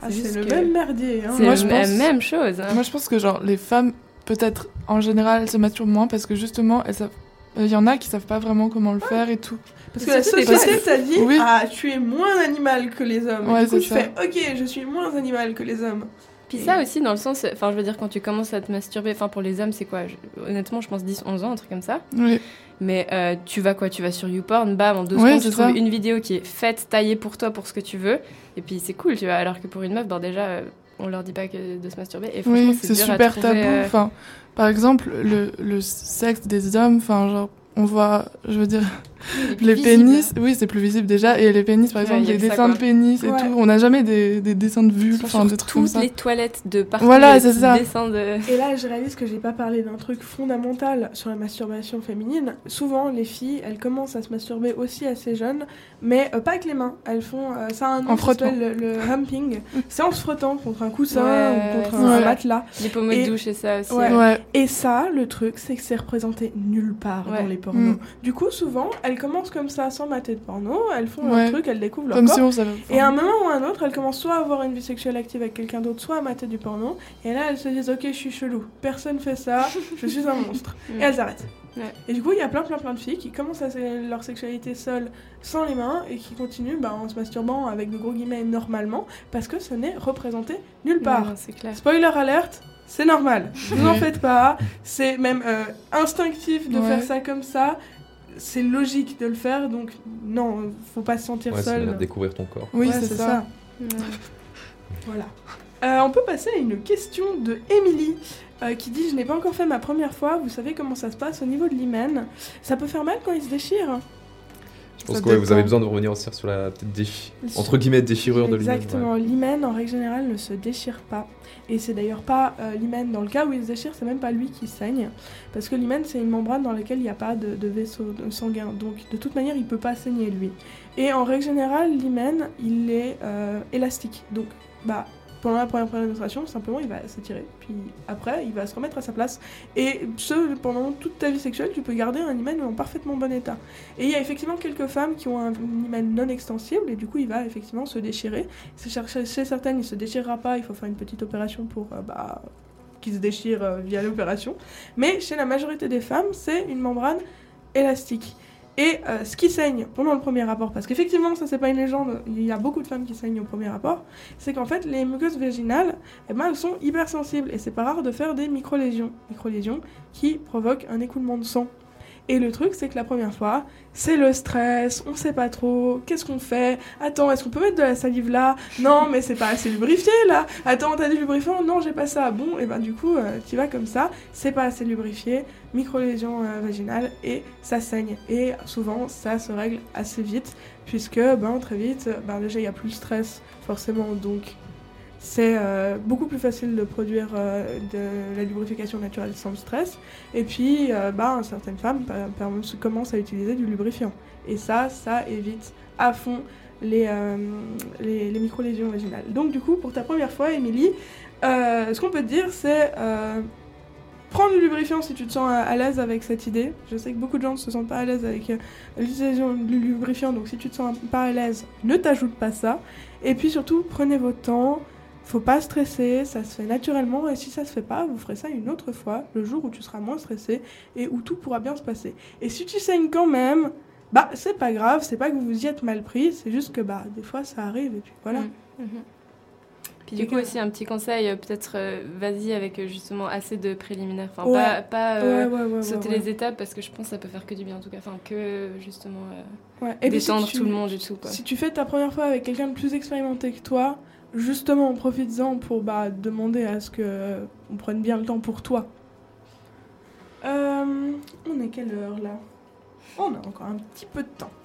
Ah, c'est le que- même merdier. Hein. C'est Moi, le- je la pense- même chose. hein. Moi, je pense que genre les femmes, peut-être en général, elles se masturbent moins parce que justement, elles savent. Il y en a qui savent pas vraiment comment le faire et tout. Parce que la société t'a dit Oui. Ah, tu es moins animal que les hommes. Et Ouais, du coup, tu ça. fais Ok, je suis moins animal que les hommes. Puis ça aussi, dans le sens, enfin, je veux dire, quand tu commences à te masturber, enfin, pour les hommes, c'est quoi? Je- Honnêtement, je pense 10, 11 ans, un truc comme ça. Oui. Mais euh, tu vas quoi? Tu vas sur YouPorn, bam, en deux secondes, tu c'est trouves ça. une vidéo qui est faite, taillée pour toi, pour ce que tu veux. Et puis c'est cool, tu vois. Alors que pour une meuf, bon, déjà, euh, on leur dit pas que de se masturber. Et franchement, Oui, c'est super trouver, tabou. euh, Enfin, par exemple, le, le sexe des hommes, enfin, genre, on voit, je veux dire, les visible. pénis, oui, c'est plus visible déjà, et les pénis, par Ouais, exemple, y a les dessins de pénis et Ouais. tout, on n'a jamais des, des dessins de vulve, enfin, des trucs comme toutes les toilettes de partout. Voilà, les c'est ça. dessins de... Et là, je réalise que j'ai pas parlé d'un truc fondamental sur la masturbation féminine. Souvent, les filles, elles commencent à se masturber aussi assez jeunes, mais euh, pas avec les mains. Elles font ça, ça a un nom En qui frottant. s'appelle le, le humping. C'est en se frottant contre un coussin Ouais, ou contre un matelas. Les pommeaux de douche et ça aussi. Ouais. euh. Ouais. Et ça, le truc, c'est que c'est représenté nulle part Ouais. dans les pornos. Mm. Du coup, souvent, elles commencent comme ça sans mater de porno, elles font leur Ouais. truc, elles découvrent leur Comme corps. si on savait. Et à un moment ou à un autre, elles commencent soit à avoir une vie sexuelle active avec quelqu'un d'autre, soit à mater du porno. Et là, elles se disent Ok, je suis chelou, personne fait ça, je suis un monstre. Et elles arrêtent. Ouais. Et du coup, il y a plein, plein, plein de filles qui commencent à leur sexualité seule, sans les mains, et qui continuent bah, en se masturbant avec de gros guillemets normalement, parce que ce n'est représenté nulle part. Non, clair. Spoiler alerte, c'est normal. Vous en faites pas. C'est même euh, instinctif de Ouais. faire ça comme ça. C'est logique de le faire, donc non, faut pas se sentir Ouais, c'est seul. de découvrir ton corps. Oui, Ouais, c'est ça. Ouais. Voilà. Euh, on peut passer à une question de Émilie euh, qui dit Je n'ai pas encore fait ma première fois. Vous savez comment ça se passe au niveau de l'hymen Ça peut faire mal quand il se déchire. Je pense Ça que ouais, vous avez besoin de revenir aussi sur la entre guillemets déchirure de l'hymen. Exactement. L'hymen, en règle générale, ne se déchire pas. Et c'est d'ailleurs pas euh, l'hymen dans le cas où il se déchire, c'est même pas lui qui saigne. Parce que l'hymen, c'est une membrane dans laquelle il n'y a pas de, vaisseau sanguin. Donc, de toute manière, il peut pas saigner lui. Et en règle générale, l'hymen, il est euh, élastique. Donc, bah. Pendant la première pénétration, simplement, il va s'étirer. Puis après, il va se remettre à sa place. Et ce, pendant toute ta vie sexuelle, tu peux garder un hymen en parfaitement bon état. Et il y a effectivement quelques femmes qui ont un hymen non extensible et du coup il va effectivement se déchirer. Chez, certaines il se déchirera pas, il faut faire une petite opération pour euh, bah, qui se déchire euh, via l'opération. Mais chez la majorité des femmes, c'est une membrane élastique. Et euh, ce qui saigne pendant le premier rapport, parce qu'effectivement, ça c'est pas une légende, il y a beaucoup de femmes qui saignent au premier rapport, c'est qu'en fait, les muqueuses vaginales, eh ben, elles sont hypersensibles et c'est pas rare de faire des micro-lésions. Micro-lésions qui provoquent un écoulement de sang. Et le truc, c'est que la première fois, c'est le stress, on sait pas trop, qu'est-ce qu'on fait? Attends, est-ce qu'on peut mettre de la salive là? Non, mais c'est pas assez lubrifié là. Attends, t'as du lubrifiant? Non, j'ai pas ça. Bon, et ben du coup, euh, tu vas comme ça, c'est pas assez lubrifié, micro-lésion euh, vaginale, et ça saigne. Et souvent, ça se règle assez vite, puisque ben, très vite, ben, déjà, il y a plus de stress, forcément, donc c'est euh, beaucoup plus facile de produire euh, de la lubrification naturelle sans stress. Et puis, bah, certaines femmes commencent à utiliser du lubrifiant. Et ça, ça évite à fond les, les, les micro-lésions vaginales. Donc, du coup, pour ta première fois, Émilie, ce qu'on peut te dire, c'est prendre du lubrifiant si tu te sens à, l'aise avec cette idée. Je sais que beaucoup de gens ne se sentent pas à l'aise avec l'utilisation du lubrifiant, donc si tu te sens pas à l'aise, ne t'ajoute pas ça. Et puis surtout, prenez votre temps. Faut pas stresser, ça se fait naturellement et si ça se fait pas, vous ferez ça une autre fois, le jour où tu seras moins stressé et où tout pourra bien se passer. Et si tu saignes quand même, bah c'est pas grave, c'est pas que vous vous y êtes mal pris, c'est juste que bah des fois ça arrive et puis voilà. Mhm. Puis du coup aussi un petit conseil, euh, peut-être euh, vas-y avec euh, justement assez de préliminaires, enfin Ouais. pas, pas euh, Ouais, ouais, ouais, sauter les étapes parce que je pense que ça peut faire que du bien en tout cas, enfin que justement euh, Ouais. Et puis, si détendre tu- tout le monde et tout quoi. Si tu fais ta première fois avec quelqu'un de plus expérimenté que toi, justement, profites-en pour bah, demander à ce que on prenne bien le temps pour toi. Euh, on est quelle heure là? On a encore un petit peu de temps.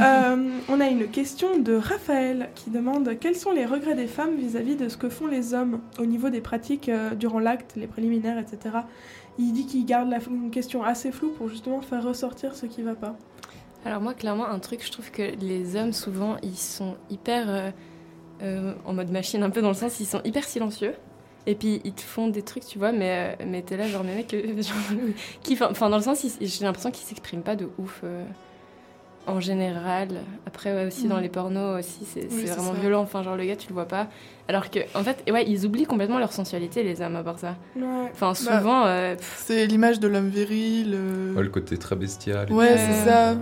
Euh, on a une question de Raphaël qui demande quels sont les regrets des femmes vis-à-vis de ce que font les hommes au niveau des pratiques euh, durant l'acte, les préliminaires, etc. Il dit qu'il garde la une question assez floue pour justement faire ressortir ce qui va pas. Alors moi clairement un truc, je trouve que les hommes souvent ils sont hyper euh, en mode machine un peu dans le sens ils sont hyper silencieux. Et puis ils te font des trucs, tu vois, mais, euh, mais t'es là, genre, mais mec, euh, genre, qui, enfin, dans le sens, j'ai l'impression qu'ils s'expriment pas de ouf euh, en général. Après, ouais, aussi dans Mm. les pornos, aussi, c'est Oui, vraiment ça. violent. Enfin, genre, le gars, tu le vois pas. Alors que, en fait, ouais, ils oublient complètement leur sensualité, les hommes, à part ça. Ouais. Enfin, Bah, souvent. euh, c'est l'image de l'homme viril. euh, Ouais, le côté très bestial. et Ouais, c'est ça.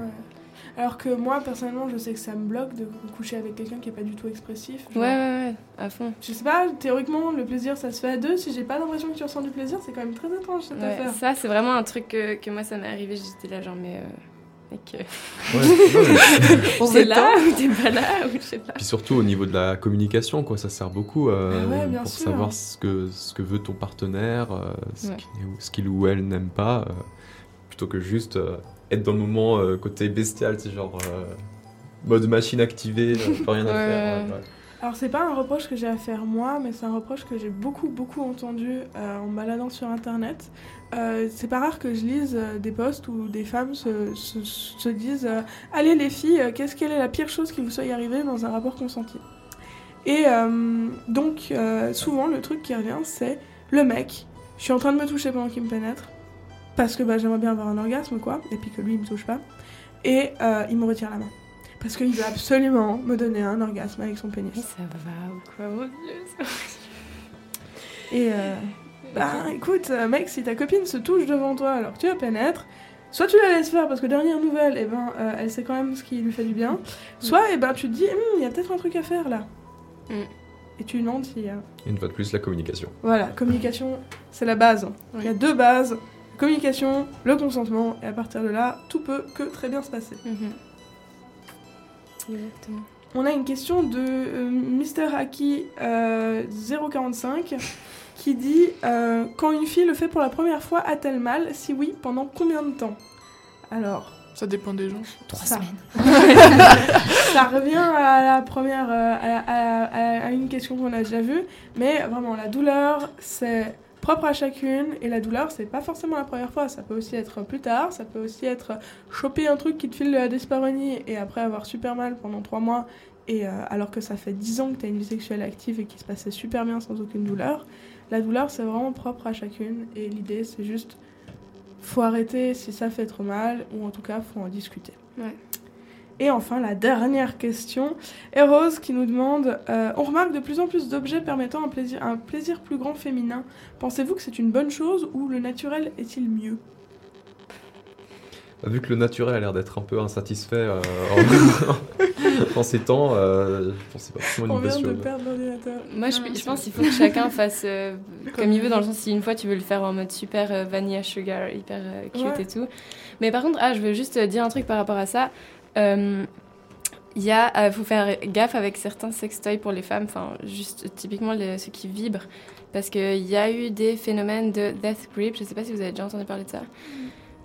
Alors que moi, personnellement, je sais que ça me bloque de coucher avec quelqu'un qui est pas du tout expressif. Ouais, ouais, ouais, à fond. Je sais pas, théoriquement, le plaisir, ça se fait à deux. Si j'ai pas l'impression que tu ressens du plaisir, c'est quand même très étrange cette Ouais, affaire. ça, c'est vraiment un truc que, que moi, ça m'est arrivé. J'étais là, genre, mais. euh, mec. euh, Ouais, On t'es là ou t'es pas là ou je sais pas. Puis surtout au niveau de la communication, quoi, ça sert beaucoup euh, Ah ouais, pour sûr. savoir ce que, ce que veut ton partenaire, euh, ce Ouais. qu'il ce qu'il ou elle n'aime pas, euh, plutôt que juste euh, être dans le moment euh, côté bestial, c'est genre euh, mode machine activée, euh, pas rien à faire. ouais, ouais. Alors, c'est pas un reproche que j'ai à faire moi, mais c'est un reproche que j'ai beaucoup, beaucoup entendu euh, en me baladant sur internet. Euh, c'est pas rare que je lise euh, des posts où des femmes se, se- se disent euh, Allez, les filles, euh, qu'est-ce qu'elle est la pire chose qui vous soit arrivée dans un rapport consenti? Et euh, donc, euh, souvent, le truc qui revient, c'est le mec, je suis en train de me toucher pendant qu'il me pénètre, parce que bah, j'aimerais bien avoir un orgasme, quoi, et puis que lui, il me touche pas, et euh, il me retire la main. Parce qu'il veut absolument me donner un orgasme avec son pénis. Ça va ou quoi, mon dieu Et euh, bah écoute, euh, mec, si ta copine se touche devant toi alors que tu la pénètres, soit tu la laisses faire parce que dernière nouvelle, eh ben, euh, elle sait quand même ce qui lui fait du bien, soit eh ben, tu te dis, Hum, il y a peut-être un truc à faire là. Mm. Et tu demandes s'il y a. Et Une fois de plus, la communication. Voilà, communication, c'est la base. Il y a deux bases communication, le consentement, et à partir de là, tout peut que très bien se passer. Exactement. On a une question de euh, Mr. Haki euh, 045 qui dit euh, Quand une fille le fait pour la première fois, a-t-elle mal? Si oui, pendant combien de temps? Alors. Ça dépend des gens. Trois semaines. ça revient à la première, euh, à, à- à- à une question qu'on a déjà vue, mais vraiment la douleur, c'est propre à chacune, et la douleur, c'est pas forcément la première fois, ça peut aussi être plus tard, ça peut aussi être choper un truc qui te file de la dyspareunie et après avoir super mal pendant trois mois, et euh, alors que ça fait 10 ans que tu as une vie sexuelle active et qui se passait super bien sans aucune douleur. La douleur, c'est vraiment propre à chacune, et l'idée, c'est juste faut arrêter si ça fait trop mal, ou en tout cas, faut en discuter. Et enfin, la dernière question est Rose qui nous demande euh, On remarque de plus en plus d'objets permettant un plaisir, un plaisir plus grand féminin. Pensez-vous que c'est une bonne chose ou le naturel est-il mieux? Vu que le naturel a l'air d'être un peu insatisfait euh, en, en ces temps, euh, je pense que c'est pas forcément On une mauvaise vient de perdre l'ordinateur. Moi, je, je pense qu'il faut que chacun fasse euh, comme il veut, dans le sens si une fois tu veux le faire en mode super euh, vanilla sugar, hyper euh, cute Ouais. et tout. Mais par contre, ah, je veux juste dire un truc par rapport à ça. Euh, Il y a, euh, faut faire gaffe avec certains sextoys pour les femmes, enfin, juste typiquement ceux qui vibrent, parce qu'il y a eu des phénomènes de death grip. Je sais pas si vous avez déjà entendu parler de ça.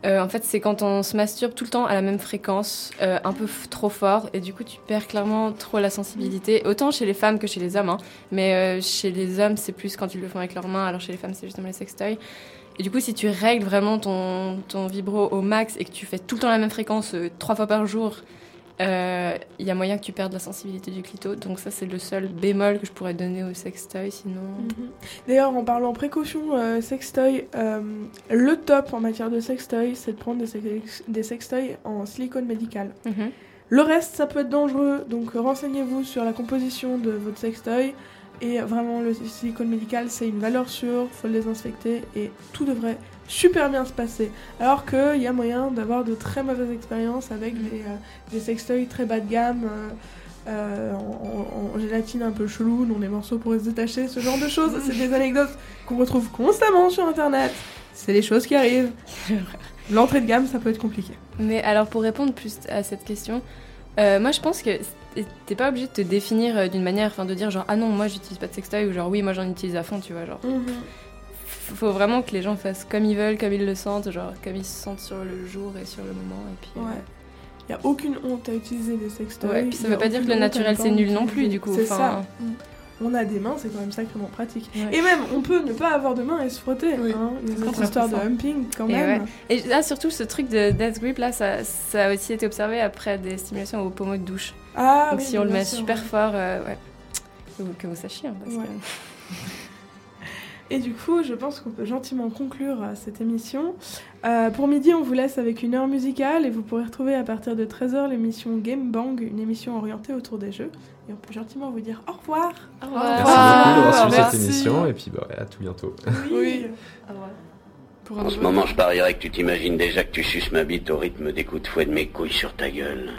Euh, en fait, c'est quand on se masturbe tout le temps à la même fréquence, euh, un peu trop fort, et du coup, tu perds clairement trop la sensibilité, autant chez les femmes que chez les hommes. hein. Mais euh, chez les hommes, c'est plus quand ils le font avec leurs mains, alors chez les femmes, c'est justement les sextoys. Et du coup, si tu règles vraiment ton, ton vibro au max et que tu fais tout le temps la même fréquence, euh, trois fois par jour, euh, il y a moyen que tu perdes la sensibilité du clito. Donc ça, c'est le seul bémol que je pourrais donner au sextoy, sinon... Mhm. D'ailleurs, en parlant précaution euh, sextoy, euh, le top en matière de sextoy, c'est de prendre des, sex- des sextoys en silicone médical. Mhm. Le reste, ça peut être dangereux, donc euh, renseignez-vous sur la composition de votre sextoy. Et vraiment, le silicone médical, c'est une valeur sûre, faut le désinfecter et tout devrait super bien se passer. Alors qu'il y a moyen d'avoir de très mauvaises expériences avec des, euh, des sextoys très bas de gamme. euh, euh, en, en- en gélatine un peu chelou, dont les morceaux pourraient se détacher, ce genre de choses. C'est des anecdotes qu'on retrouve constamment sur internet. C'est les choses qui arrivent. L'entrée de gamme, ça peut être compliqué. Mais alors pour répondre plus à cette question, euh, moi je pense que t'es pas obligé de te définir euh, d'une manière, enfin de dire genre ah non moi j'utilise pas de sextoy ou genre oui moi j'en utilise à fond tu vois genre. F- Faut vraiment que les gens fassent comme ils veulent, comme ils le sentent, genre comme ils se sentent sur le jour et sur le moment et puis. euh, Ouais. Il n'y a aucune honte à utiliser des sextoys. Ouais, puis ça veut pas dire que le naturel, c'est nul non plus, du coup, C'est ça. Mm. On a des mains, c'est quand même sacrément pratique. Ouais. Et même, on peut ne pas avoir de mains et se frotter. Hein. Il y a cette Contre histoire de humping quand Et même. ouais. Et là, surtout, ce truc de death grip, là, ça, ça a aussi été observé après des stimulations au pommeau de douche. Ah Donc oui, si on le met sûr, super ouais. fort, euh, ouais. Que vous, que vous sachiez, hein, parce Ouais. que... Et du coup, je pense qu'on peut gentiment conclure euh, cette émission. Euh, pour midi, on vous laisse avec une heure musicale et vous pourrez retrouver à partir de 13h l'émission Game Bang, une émission orientée autour des jeux. Et on peut gentiment vous dire au revoir. Au Merci beaucoup d'avoir suivi cette émission et puis bah, à tout bientôt. Oui. En ce moment, je parierais que tu t'imagines déjà que tu suces ma bite au rythme des coups de fouet de mes couilles sur ta gueule.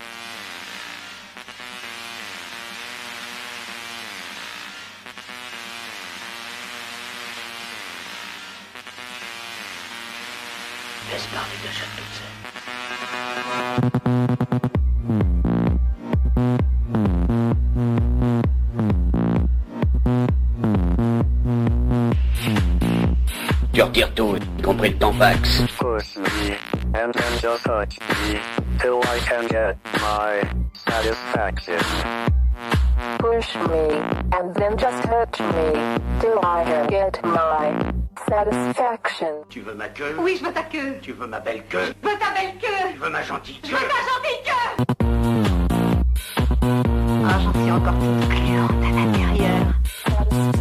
Tu retires tout, y compris le tampax. Push me, and then just touch me, till I can get my satisfaction. Push me, and then just hurt me, till I can get my satisfaction. Tu veux ma queue Oui, je veux ta queue. Tu veux ma belle queue? Je veux ta belle queue. Tu veux ma gentille Je queue veux ta gentille queue. Ah, j'en suis encore toute gluante à l'intérieur.